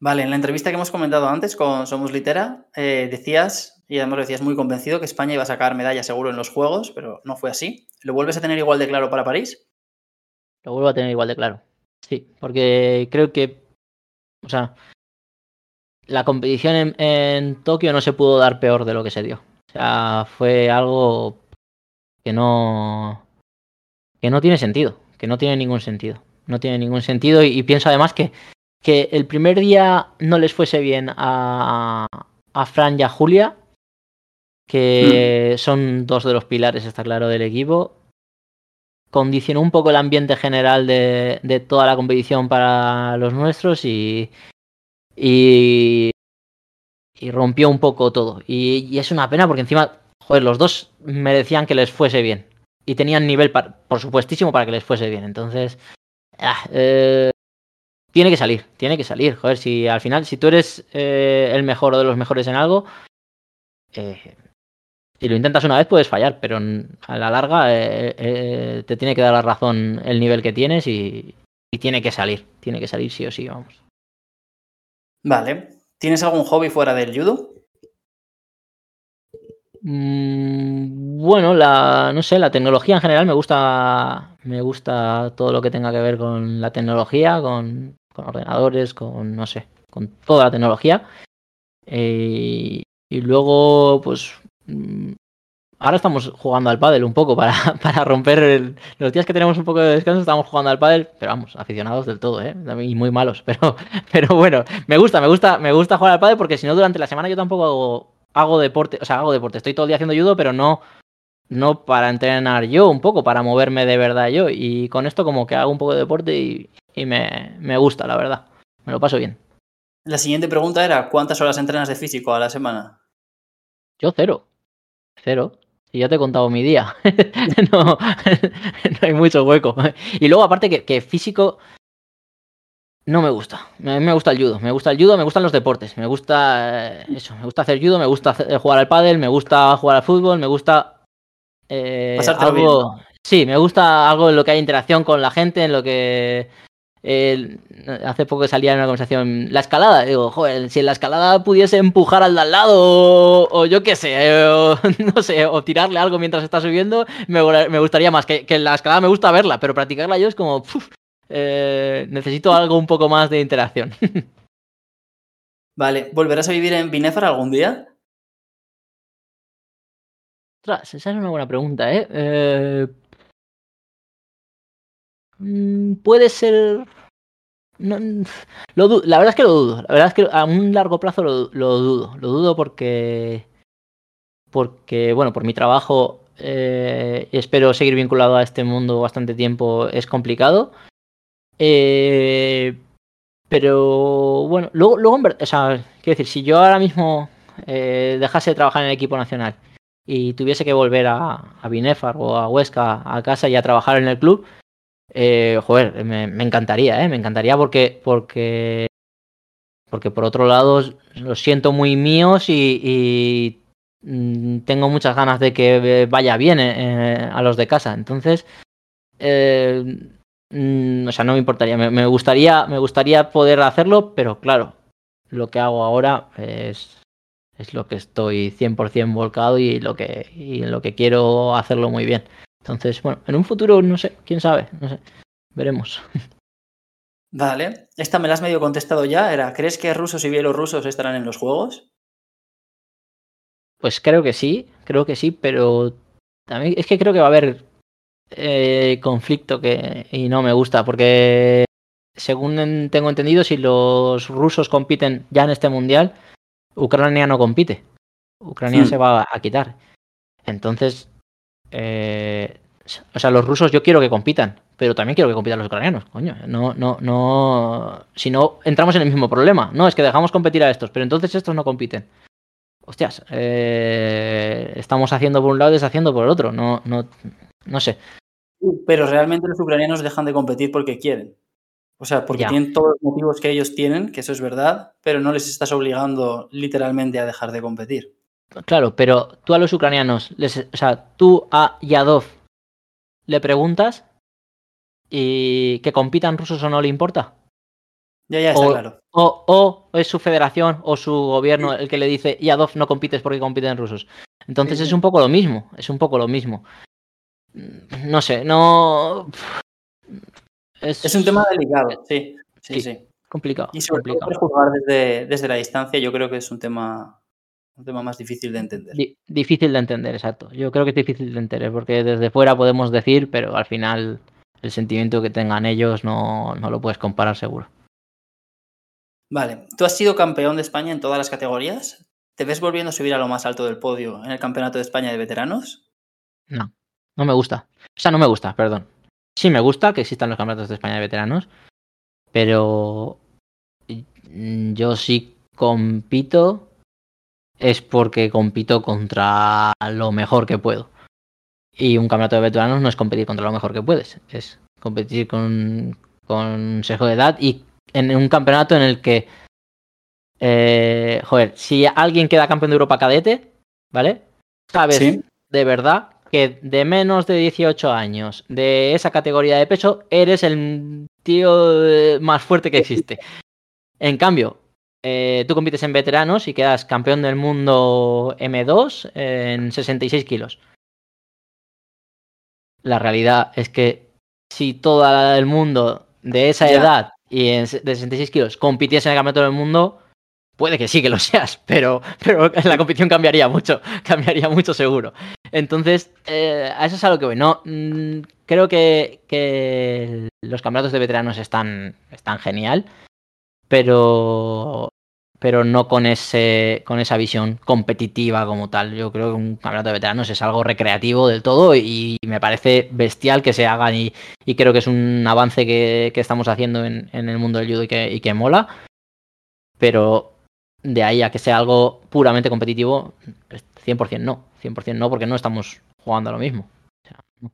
Vale, en la entrevista que hemos comentado antes con Somos Litera, eh, decías, y además decías muy convencido, que España iba a sacar medalla seguro en los Juegos, pero no fue así. ¿Lo vuelves a tener igual de claro para París? Lo vuelvo a tener igual de claro. Sí, porque creo que O sea, la competición en, en Tokio no se pudo dar peor de lo que se dio. O sea, fue algo que no que no tiene sentido, que no tiene ningún sentido. No tiene ningún sentido y, y pienso además que, que el primer día no les fuese bien a, a Fran y a Julia, que mm. son dos de los pilares, está claro, del equipo. Condicionó un poco el ambiente general de, de toda la competición para los nuestros y, y, y rompió un poco todo. Y, y, es una pena porque encima, joder, los dos merecían que les fuese bien. Y tenían nivel, para, por supuestísimo, para que les fuese bien. Entonces, ah, eh, tiene que salir, tiene que salir. Joder, si al final, si tú eres eh, el mejor o de los mejores en algo, eh, si lo intentas una vez puedes fallar, pero a la larga eh, eh, te tiene que dar la razón el nivel que tienes y, y, tiene que salir, tiene que salir sí o sí, vamos. Vale. ¿Tienes algún hobby fuera del judo? Mm, bueno, la, no sé, la tecnología en general me gusta, me gusta todo lo que tenga que ver con la tecnología, con, con ordenadores, con, no sé, con toda la tecnología. Eh, y luego, pues, ahora estamos jugando al pádel un poco para, <laughs> para romper el, los días que tenemos un poco de descanso estamos jugando al pádel pero vamos aficionados del todo eh y muy malos <laughs> pero pero bueno me gusta me gusta me gusta jugar al pádel porque si no durante la semana yo tampoco hago, hago deporte o sea hago deporte. Estoy todo el día haciendo judo pero no no para entrenar yo un poco para moverme de verdad yo. Y con esto como que hago un poco de deporte y, y me, me gusta la verdad. Me lo paso bien. La siguiente pregunta era ¿cuántas horas entrenas de físico a la semana? yo cero cero y ya te he contado mi día. <laughs> no, no, hay mucho hueco. Y luego, aparte, que, que, físico no me gusta. Me, me, gusta el judo. Me gusta el judo, me gustan los deportes. Me gusta eh, eso. Me gusta hacer judo, me gusta hacer, jugar al pádel, me gusta jugar al fútbol, me gusta. Eh, algo. Bien. Sí, me gusta algo en lo que hay interacción con la gente, en lo que eh, hace poco salía en una conversación la escalada. Digo, joder, si en la escalada pudiese empujar al de al lado, o, o yo qué sé, o, <laughs> no sé, o tirarle algo mientras está subiendo, me, me gustaría más. Que, que, la escalada me gusta verla, pero practicarla yo es como. Eh, necesito algo un poco más de interacción. <laughs> Vale, ¿volverás a vivir en Binefar algún día? Ostras, esa es una buena pregunta, ¿eh? eh Mm, puede ser. No, lo, la verdad es que lo dudo. La verdad es que a un largo plazo lo, dudo. Lo dudo porque. Porque, bueno, por mi trabajo eh, espero seguir vinculado a este mundo bastante tiempo. Es complicado. Eh, pero bueno, luego, luego o sea, quiero decir, si yo ahora mismo eh, dejase de trabajar en el equipo nacional y tuviese que volver a, a Binefar o a Huesca a casa y a trabajar en el club, eh, joder, me, encantaría, ¿eh? Me encantaría porque, porque, porque por otro lado los siento muy míos y, y mm, tengo muchas ganas de que vaya bien eh, a los de casa. Entonces, eh, mm, o sea, no me importaría. Me, me, gustaría, me gustaría poder hacerlo, pero claro, lo que hago ahora es, es lo que estoy 100% volcado y lo que, y lo que quiero hacerlo muy bien. Entonces, bueno, en un futuro, no sé, quién sabe, no sé, veremos. <laughs> Vale, esta me la has medio contestado ya, era, ¿crees que rusos y bielorrusos estarán en los juegos? Pues creo que sí, creo que sí, pero también es que creo que va a haber eh, conflicto que y no me gusta, porque según tengo entendido, si los rusos compiten ya en este mundial, Ucrania no compite. Ucrania hmm. se va a quitar. Entonces, eh, o sea, los rusos yo quiero que compitan, pero también quiero que compitan los ucranianos, coño. No, no, no. Si no, entramos en el mismo problema. No, es que dejamos competir a estos, pero entonces estos no compiten. Hostias, eh, estamos haciendo por un lado y deshaciendo por el otro. No, no, no sé. Pero realmente los ucranianos dejan de competir porque quieren. O sea, porque ya. tienen todos los motivos que ellos tienen, que eso es verdad, pero no les estás obligando literalmente a dejar de competir. Claro, pero tú a los ucranianos, les, o sea, tú a Yadov le preguntas y que compitan rusos o no le importa. Ya, ya está o, claro. O, o, es su federación o su gobierno el que le dice Yadov no compites porque compiten rusos. Entonces sí, es un poco lo mismo, es un poco lo mismo. No sé, no. Es, es un tema delicado, sí. Sí, sí. complicado. Y sobre complicado. todo jugar desde, desde, la distancia, yo creo que es un tema, un tema más difícil de entender. Di difícil de entender, exacto. Yo creo que es difícil de entender, porque desde fuera podemos decir, pero al final el sentimiento que tengan ellos no, no lo puedes comparar seguro. Vale, tú has sido campeón de España en todas las categorías. ¿Te ves volviendo a subir a lo más alto del podio en el Campeonato de España de Veteranos? No, no me gusta. O sea, no me gusta, perdón. Sí me gusta que existan los campeonatos de España de veteranos, pero yo sí compito es porque compito contra lo mejor que puedo. Y un campeonato de veteranos no es competir contra lo mejor que puedes, es competir con, con sesgo de edad y en un campeonato en el que, eh, joder, si alguien queda campeón de Europa cadete, ¿vale? Sabes Sí. de verdad que de menos de 18 años, de esa categoría de peso, eres el tío eh, más fuerte que existe. En cambio, eh, tú compites en veteranos y quedas campeón del mundo M2 en 66 kilos. La realidad es que si todo el mundo de esa edad y en, de 66 kilos compitiese en el campeonato del mundo, puede que sí que lo seas, <laughs> pero, pero la competición cambiaría mucho, <laughs> cambiaría mucho seguro. Entonces, eh, a eso es a lo que voy. No, mm, creo que, que los campeonatos de veteranos están, están genial, pero, pero no con, ese, con esa visión competitiva como tal. Yo creo que un campeonato de veteranos es algo recreativo del todo y me parece bestial que se hagan y, creo que es un avance que, que estamos haciendo en, en el mundo del judo y que, y que mola. Pero de ahí a que sea algo puramente competitivo, 100% no. 100% no, porque no estamos jugando a lo mismo. O sea, no.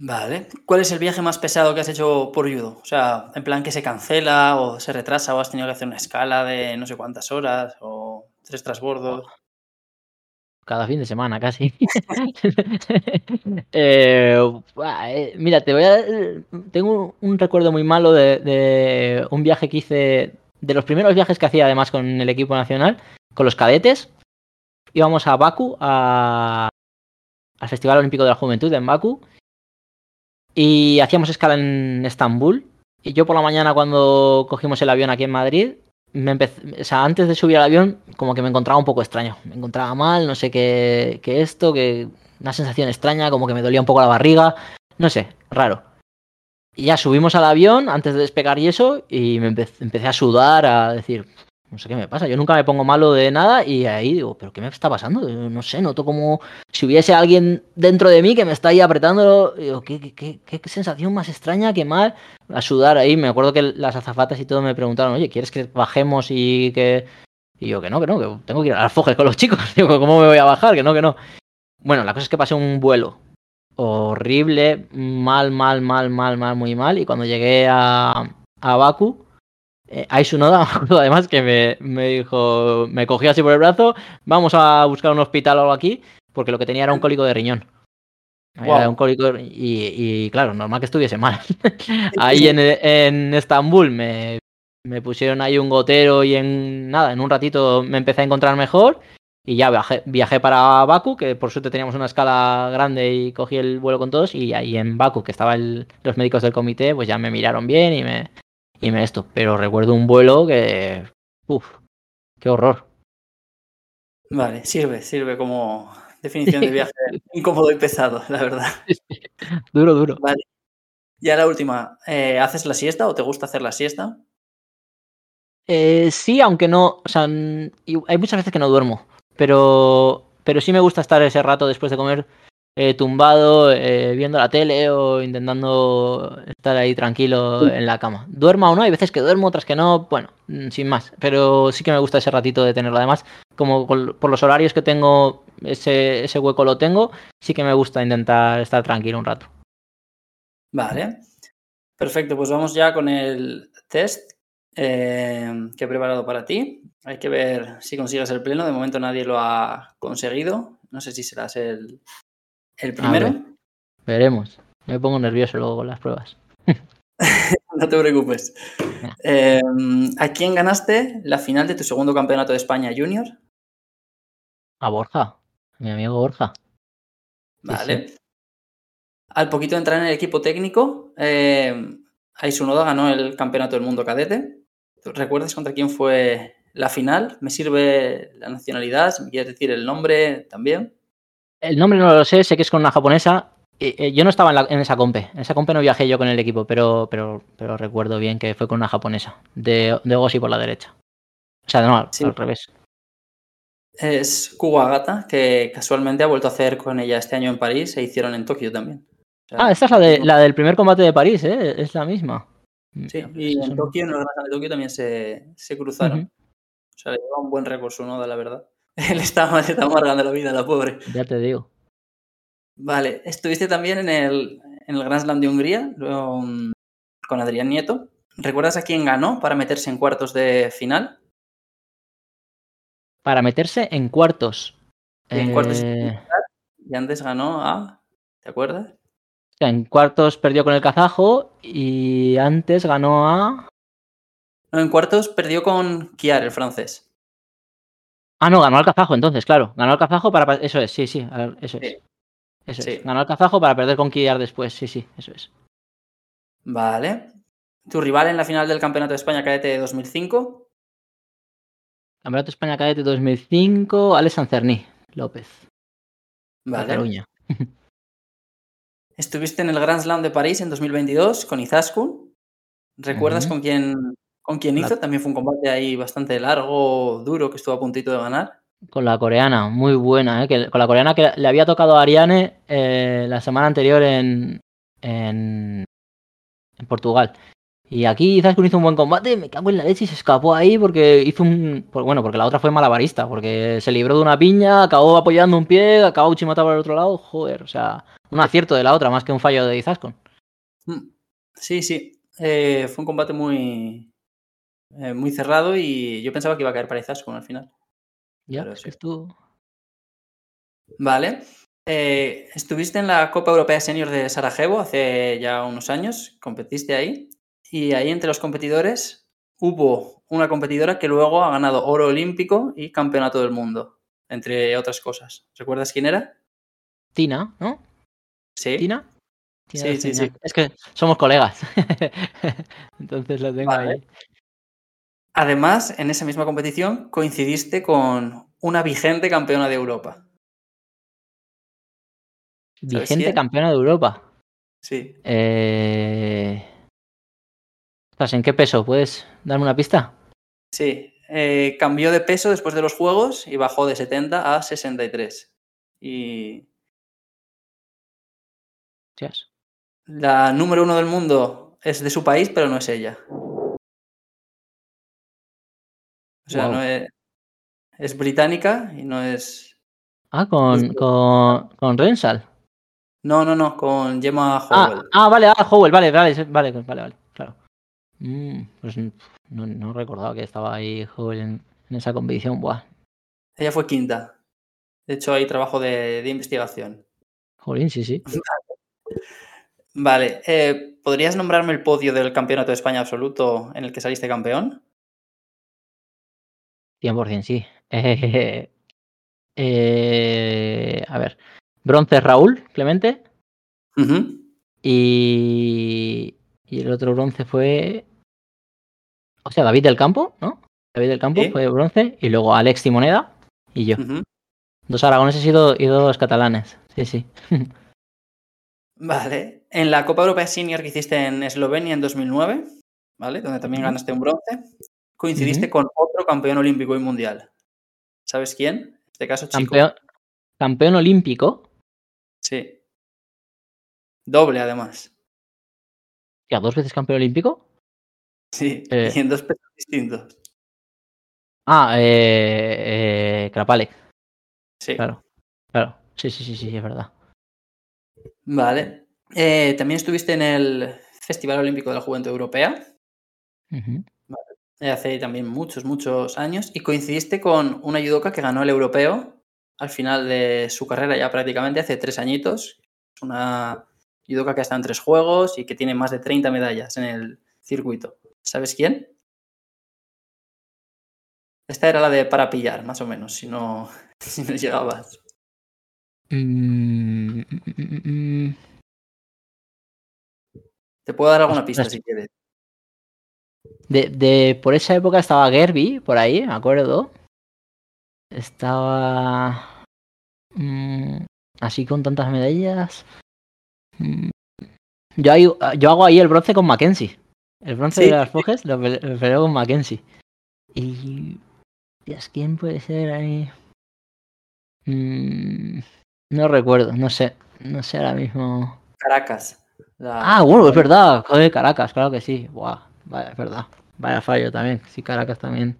Vale. ¿Cuál es el viaje más pesado que has hecho por judo? O sea, en plan que se cancela o se retrasa o has tenido que hacer una escala de no sé cuántas horas o tres transbordos. Cada fin de semana casi. <laughs> Eh, eh, mira, te voy a. Tengo un recuerdo muy malo de, de un viaje que hice. De los primeros viajes que hacía además con el equipo nacional, con los cadetes. Íbamos a Baku, a, al Festival Olímpico de la Juventud en Baku. Y hacíamos escala en Estambul. Y yo por la mañana cuando cogimos el avión aquí en Madrid, me empecé, o sea, antes de subir al avión, como que me encontraba un poco extraño. Me encontraba mal, no sé qué, qué esto, que una sensación extraña, como que me dolía un poco la barriga, no sé, raro. Y ya subimos al avión antes de despegar y eso, y me empe- empecé a sudar, a decir, no sé qué me pasa, yo nunca me pongo malo de nada, y ahí digo, ¿pero qué me está pasando? No sé, noto como si hubiese alguien dentro de mí que me está ahí apretando, ¿qué, qué, qué, qué sensación más extraña, qué mal, a sudar ahí. Me acuerdo que las azafatas y todo me preguntaron, oye, ¿quieres que bajemos y que.? Y yo, que no, que no, que tengo que ir a las fojes con los chicos. <laughs> Digo, ¿cómo me voy a bajar? Que no, que no. Bueno, la cosa es que pasé un vuelo horrible, mal, mal, mal, mal, mal, muy mal. Y cuando llegué a, a Baku, eh, Aisunoda, me <laughs> acuerdo además que me, me dijo, me cogió así por el brazo, vamos a buscar un hospital o algo aquí, porque lo que tenía era un cólico de riñón. Era un cólico y, y, claro, normal que estuviese mal. <laughs> ahí en, en Estambul me, me pusieron ahí un gotero y en nada, en un ratito me empecé a encontrar mejor y ya viajé, viajé para Baku, que por suerte teníamos una escala grande y cogí el vuelo con todos y ahí en Baku, que estaban los médicos del comité, pues ya me miraron bien y me, y me esto. Pero recuerdo un vuelo que... Uf, qué horror. Vale, sirve, sirve como definición de <laughs> viaje incómodo y pesado, la verdad. duro, duro. Vale. Ya la última, eh, ¿haces la siesta o te gusta hacer la siesta? Eh, sí, aunque no, o sea, hay muchas veces que no duermo, pero, pero sí me gusta estar ese rato después de comer eh, tumbado, eh, viendo la tele o intentando estar ahí tranquilo en la cama. Duerma o no, hay veces que duermo, otras que no, bueno, mm, sin más, pero sí que me gusta ese ratito de tenerlo. Además, como por los horarios que tengo, ese, ese hueco lo tengo, sí que me gusta intentar estar tranquilo un rato. Vale. Perfecto, pues vamos ya con el test eh, que he preparado para ti. Hay que ver si consigues el pleno. De momento nadie lo ha conseguido. No sé si serás el, el primero. ver. Veremos. Me pongo nervioso luego con las pruebas. <laughs> No te preocupes. Eh, ¿A quién ganaste la final de tu segundo campeonato de España Junior? A Borja, mi amigo Borja. Vale. Al poquito de entrar en el equipo técnico, eh, Aisunoda ganó el campeonato del mundo cadete. ¿Tú ¿Recuerdas contra quién fue la final? ¿Me sirve la nacionalidad? Si me quieres decir el nombre también. El nombre no lo sé, sé que es con una japonesa. Eh, eh, yo no estaba en, la- en esa compe. En esa compe no viajé yo con el equipo, pero, pero, pero recuerdo bien que fue con una japonesa. De, de Ogoshi por la derecha. O sea, no, Sí. al revés. Es Kuwagata, que casualmente ha vuelto a hacer con ella este año en París e hicieron en Tokio también. O sea, Ah, esta es la, de, la del primer combate de París, ¿eh? Es la misma. Sí, Mira, pues y eso en Tokio, en Slam de Tokio también se, se cruzaron. O sea, le lleva un buen récord su noda, la verdad. <laughs> Él está, le está amargando la vida, la pobre. Ya te digo. Vale, estuviste también en el, en el Grand Slam de Hungría luego, mm, con Adrián Nieto. ¿Recuerdas a quién ganó para meterse en cuartos de final? Para meterse en cuartos. En cuartos de Eh, Y antes ganó a... ¿Te acuerdas? en cuartos perdió con el kazajo y antes ganó a. No, en cuartos perdió con Kiar, el francés. Ah, no, ganó al kazajo entonces, claro. Ganó al kazajo para. pa- Eso es, sí, sí, eso es. Sí. Eso Sí. es. Ganó al kazajo para perder con Kiar después, sí, sí, eso es. Vale. ¿Tu rival en la final del Campeonato de España cadete de 2005? Campeonato de España Cadete 2005, Alex Sancerní López, Vale. Cataluña. <laughs> Estuviste en el Grand Slam de París en 2022 con Izaskun. ¿Recuerdas con quién, con quién La- hizo? También fue un combate ahí bastante largo, duro, que estuvo a puntito de ganar. Con la coreana, muy buena, ¿eh? Que, con la coreana que le había tocado a Ariane eh, la semana anterior en, en, en Portugal. Y aquí Izaskun hizo un buen combate, me cago en la leche y se escapó ahí porque hizo un... Bueno, porque la otra fue malabarista, porque se libró de una piña, acabó apoyando un pie, acabó Uchimata por el otro lado, joder, o sea, un acierto de la otra más que un fallo de Izaskun. Mm. Sí, sí. Eh, fue un combate muy, eh, muy cerrado y yo pensaba que iba a caer para Izaskun al final. Ya, Pero es sí. que estuvo... Vale. Eh, estuviste en la Copa Europea Senior de Sarajevo hace ya unos años, competiste ahí, y ahí entre los competidores hubo una competidora que luego ha ganado oro olímpico y campeonato del mundo, entre otras cosas. ¿Recuerdas quién era? Tina, ¿no? Sí. ¿Tina? Tina Sí, sí, sí. Es que somos colegas. <laughs> Entonces lo tengo Vale. ahí. Además, en esa misma competición coincidiste con una vigente campeona de Europa. ¿Sabes Vigente campeona de Europa. Sí. Eh... ¿En qué peso? ¿Puedes darme una pista? Sí. Eh, cambió de peso después de los Juegos y bajó de 70 a 63. Y Hostias. la número uno del mundo es de su país, pero no es ella. O sea, no es, es británica y no es. Ah, con, con, con Rensal. No, no, no, con Gemma Ah, Howell. ah, vale, ah, Howell, vale, vale, vale, vale, vale, claro. Mm, pues no, no recordaba que estaba ahí Howell en, en esa competición. Buah, Ella fue quinta. De hecho, hay trabajo de, de investigación. Jolín, sí, sí. <laughs> Vale, eh, ¿podrías nombrarme el podio del Campeonato de España absoluto en el que saliste campeón? 100% sí. Eh, <laughs> eh, a ver. Bronce Raúl Clemente. Y, y el otro bronce fue. O sea, David del Campo, ¿no? David del Campo fue bronce. Y luego Alex Timoneda y yo. Dos aragoneses y, do- y dos catalanes. Sí, sí. <laughs> Vale. En la Copa Europea Senior que hiciste en Eslovenia en 2009, ¿vale? Donde también ganaste un bronce, coincidiste con otro campeón olímpico y mundial. ¿Sabes quién? En este caso, chico. Campeón, campeón olímpico. Sí. Doble, además. Ya, dos veces campeón olímpico. Sí. Eh. Y en dos pesos distintos. Ah, eh, eh, Krapalek, Sí. claro. Claro. Sí, sí, sí, sí, es verdad. Vale. Eh, también estuviste en el Festival Olímpico de la Juventud Europea. Hace también muchos, muchos años, y coincidiste con una judoka que ganó el europeo al final de su carrera ya prácticamente hace tres añitos. Es una judoka que ha estado en tres juegos y que tiene más de 30 medallas en el circuito. ¿Sabes quién? Esta era la de para pillar, más o menos, si no, <laughs> si no llegabas. Mm, mm, mm. Te puedo dar alguna pista si quieres. De, de- por esa época estaba Gerby, por ahí, me acuerdo. Estaba. mm, así con tantas medallas. Mm, yo, ahí- yo hago ahí el bronce con Mackenzie. El bronce Sí, de las. Foges lo, pele- lo peleo con Mackenzie. Y. Dios, ¿quién puede ser ahí? Mm, no recuerdo, no sé. No sé ahora mismo. Caracas. la- Ah, bueno, es verdad. Joder, Caracas, claro que sí. Buah, vaya, es verdad. Vaya fallo también. Sí, Caracas también.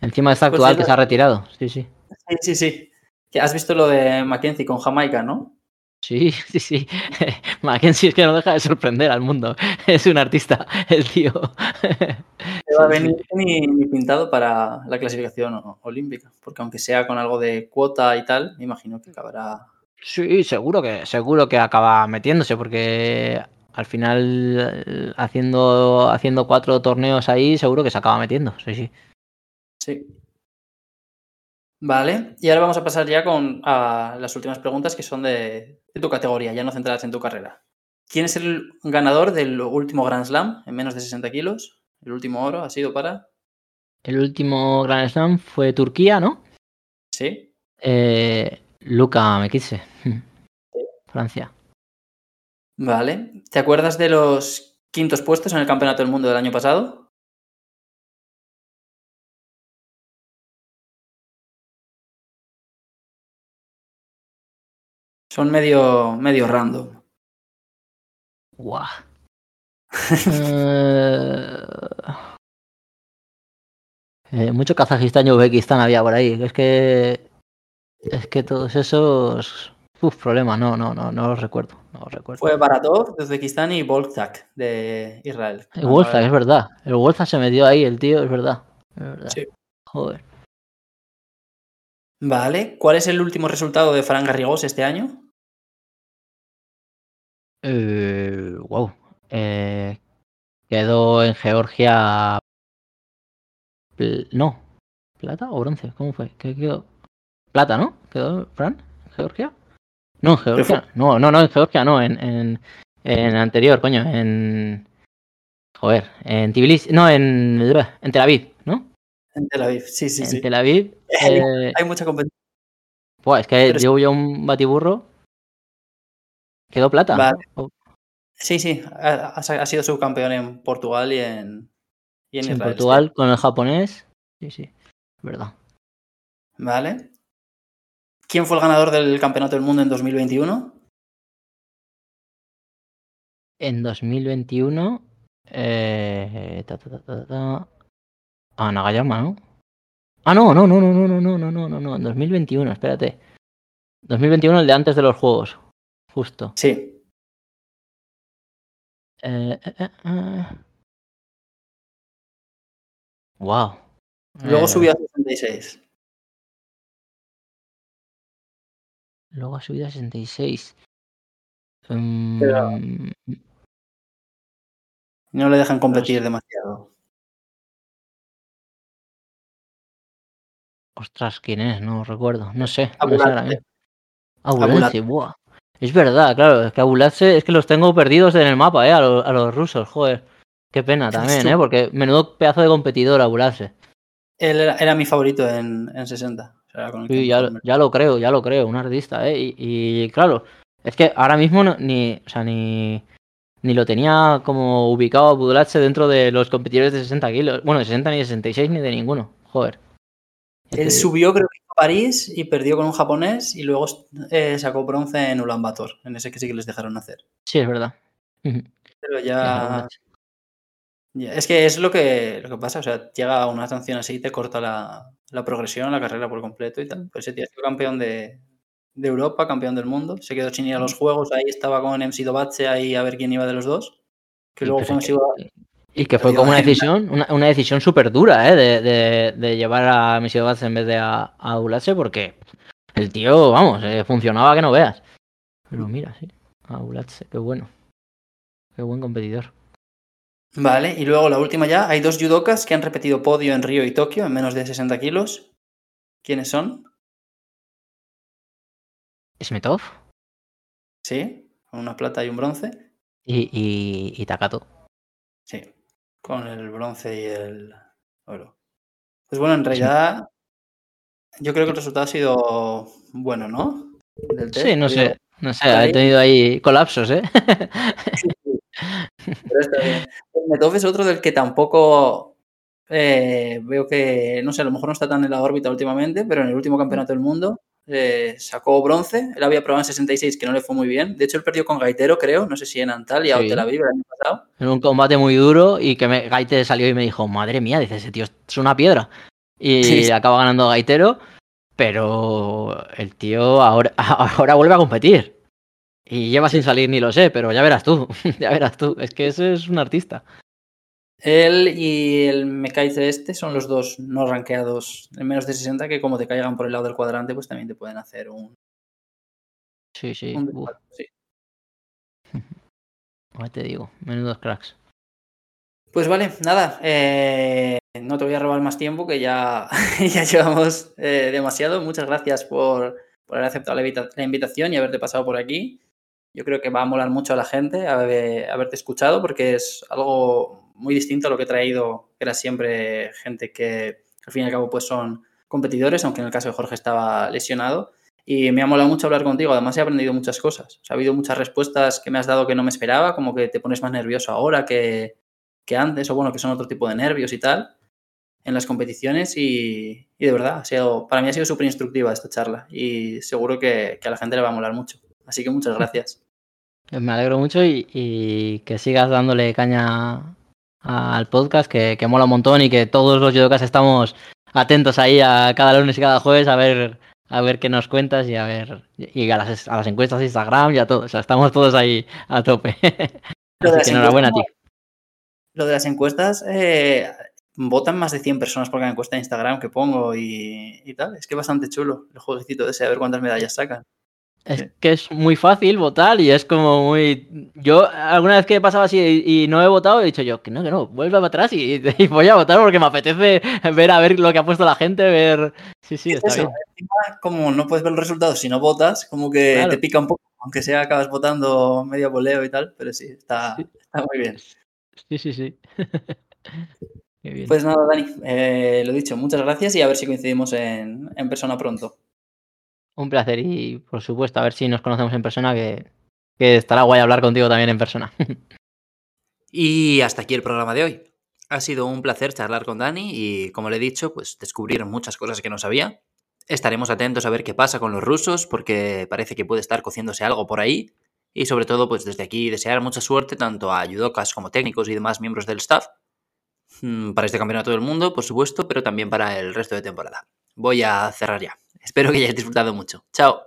Encima está Pues actual que se ha retirado. Sí, sí. Sí, sí, sí. Que Has visto lo de Mackenzie con Jamaica, ¿no? Sí, <laughs> sí, sí. <laughs> Mackenzie es que no deja de sorprender al mundo. <laughs> Es un artista, el tío. Va a venir ni, ni pintado para la clasificación olímpica, porque aunque sea con algo de cuota y tal, me imagino que acabará. Sí, seguro que, seguro que acaba metiéndose, porque al final eh, haciendo, haciendo cuatro torneos ahí, seguro que se acaba metiendo. Sí, sí. Sí. Vale, y ahora vamos a pasar ya con a las últimas preguntas que son de, de tu categoría, ya no centradas en tu carrera. ¿Quién es el ganador del último Grand Slam en menos de 60 kilos? El último oro ha sido para. El último Grand Slam fue Turquía, ¿no? Sí. Eh, Luca Mekitse. <laughs> Francia. Vale. ¿Te acuerdas de los quintos puestos en el Campeonato del Mundo del año pasado? Son medio, medio random. Guau. <laughs> Eh, eh, mucho Kazajistán y Uzbekistán había por ahí. Es que. Es que todos esos. Uf, problemas, no, no, no, no los recuerdo. No los recuerdo. Fue Baratov de Uzbekistán y Bolzak de Israel. El Wolfak, es verdad. El Wolfak se metió ahí, el tío, es verdad. Es verdad. Sí. Joder. Vale. ¿Cuál es el último resultado de Fran Garrigós este año? Eh, wow. Eh, quedó en Georgia. pl- No. ¿Plata o bronce? ¿Cómo fue? ¿Qué quedó? Plata, ¿no? ¿Quedó Fran? ¿En Georgia? No, en Georgia. No, no, no, en Georgia no. En, en, en anterior, coño. En. Joder. En Tbilisi. No, en. En Tel Aviv, ¿no? En Tel Aviv. Sí, sí, en sí. Tel Aviv. <laughs> Hay, eh, hay mucha competencia. buah, es que llevo yo un batiburro. Quedó plata. Vale. Sí, sí. Ha, sido subcampeón en Portugal y en, y en sí, en Israel. Portugal con el japonés. Sí, sí. Verdad. Vale. ¿Quién fue el ganador del Campeonato del Mundo en 2021? En 2021. Eh, ta, ta, ta, ta, ta. Ah, Nagayama, ¿no? Ah, no, no, no, no, no, no, no, no, no, no, no. En 2021, espérate. 2021, el de antes de los juegos. Justo. Sí. Eh, eh, eh, eh. Wow. Luego Eh, subió a 66. Luego ha subido a 66. Pero- Mm, No le dejan competir demasiado. ostras, ¿quién es? No recuerdo. No sé. No sé buah. Es verdad, claro. Es que Abulatse es que los tengo perdidos en el mapa, ¿eh? A, los- a los rusos, joder. Qué pena <laughs> también, ¿eh? Porque menudo pedazo de competidor Abulatse. Él era, era mi favorito en, en 60. O sea, con el que Sí, ya, lo creo, ya lo creo, un artista, ¿eh? Y, y claro, es que ahora mismo no- ni, o sea, ni, ni lo tenía como ubicado a Budulache dentro de los competidores de 60 kilos. Bueno, de 60 ni de 66 ni de ninguno. Joder. Él subió, creo que a París y perdió con un japonés y luego eh, sacó bronce en Ulan Bator. En ese que sí que les dejaron hacer. Sí, es verdad. Pero ya- Es que es lo que, lo que pasa. O sea, llega una sanción así y te corta la, la progresión, la carrera por completo y tal. Pues ese tío sido campeón de, de Europa, campeón del mundo. Se quedó sin ir a los juegos. Ahí estaba con MC Dobatse ahí a ver quién iba de los dos. Que Y luego fue es que- MC Y que fue como una decisión, una, una decisión súper dura, ¿eh? De, de, de llevar a Misio Bats en vez de a, a Ulache, porque el tío, vamos, eh, funcionaba que no veas. Pero mira, sí, a Ulache, qué bueno. Qué buen competidor. Vale, y luego la última ya. Hay dos judokas que han repetido podio en Río y Tokio en menos de 60 kilos. ¿Quiénes son? Smetov Sí, con una plata y un bronce. y, y, y Takato. Sí. con el bronce y el oro. Pues bueno, en realidad yo creo que el resultado ha sido bueno, ¿no? sí, no sé. No sé, he tenido ahí colapsos, ¿eh? <laughs> Metov es otro del que tampoco eh, veo que, no sé, a lo mejor no está tan en la órbita últimamente, pero en el último campeonato del mundo eh, sacó bronce. Él había probado en 66, que no le fue muy bien. De hecho, él perdió con Gaitero, creo, no sé si en Antalya o Tel Aviv el año pasado. En un combate muy duro y que me, Gaite salió y me dijo, madre mía, dice, ese tío es una piedra. Y acaba ganando Gaitero, pero el tío ahora, <laughs> ahora vuelve a competir. Y lleva sin salir, ni lo sé, pero ya verás tú, <laughs> ya verás tú. Es que ese es un artista. Él y el Mekaize este son los dos no rankeados en menos de 60 que como te caigan por el lado del cuadrante, pues también te pueden hacer un... Sí, sí. sí. <laughs> te digo, menudos cracks. Pues vale, nada, eh, no te voy a robar más tiempo, que ya, <laughs> ya llevamos eh, demasiado. Muchas gracias por, por haber aceptado la, invitación y haberte pasado por aquí yo creo que va a molar mucho a la gente haberte escuchado porque es algo muy distinto a lo que he traído, que era siempre gente que al fin y al cabo pues son competidores, aunque en el caso de Jorge estaba lesionado. Y me ha molado mucho hablar contigo, además he aprendido muchas cosas. ha habido muchas respuestas que me has dado que no me esperaba, como que te pones más nervioso ahora que, que antes, o bueno, que son otro tipo de nervios y tal, en las competiciones. Y, y de verdad, ha sido, para mí ha sido súper instructiva esta charla y seguro que, que a la gente le va a molar mucho. Así que muchas gracias. <laughs> Me alegro mucho y, que sigas dándole caña al podcast, que, mola un montón y que todos los yodokas estamos atentos ahí a cada lunes y cada jueves a ver a ver qué nos cuentas y a ver y a las, a las encuestas de Instagram y a todo. O sea, estamos todos ahí a tope. Así que enhorabuena a ti. Lo de las encuestas, eh, votan más de 100 personas por cada encuesta de Instagram que pongo y, y tal. Es que es bastante chulo el jueguecito ese, a ver cuántas medallas sacan. Es que es muy fácil votar y es como muy. Yo, alguna vez que he pasado así y, no he votado, he dicho yo que no, que no, vuelve para atrás <laughs> y, voy a votar porque me apetece ver a ver lo que ha puesto la gente, ver. Sí, sí, está bien. como no puedes ver los resultados si no votas, como que te pica un poco, aunque sea acabas votando medio boleo y tal, pero sí, está, muy bien. Sí, sí, sí. <laughs> Pues nada, Dani, eh, lo dicho, muchas gracias y a ver si coincidimos en persona pronto. Un placer y por supuesto a ver si nos conocemos en persona, que, estará guay hablar contigo también en persona. <laughs> y hasta aquí el programa de hoy. Ha sido un placer charlar con Dani y, como le he dicho, pues descubrir muchas cosas que no sabía. Estaremos atentos a ver qué pasa con los rusos, porque parece que puede estar cociéndose algo por ahí. Y sobre todo, pues desde aquí desear mucha suerte tanto a judokas como técnicos y demás miembros del staff mm, para este campeonato del mundo, por supuesto, pero también para el resto de temporada. Voy a cerrar ya. Espero que hayáis disfrutado mucho. Chao.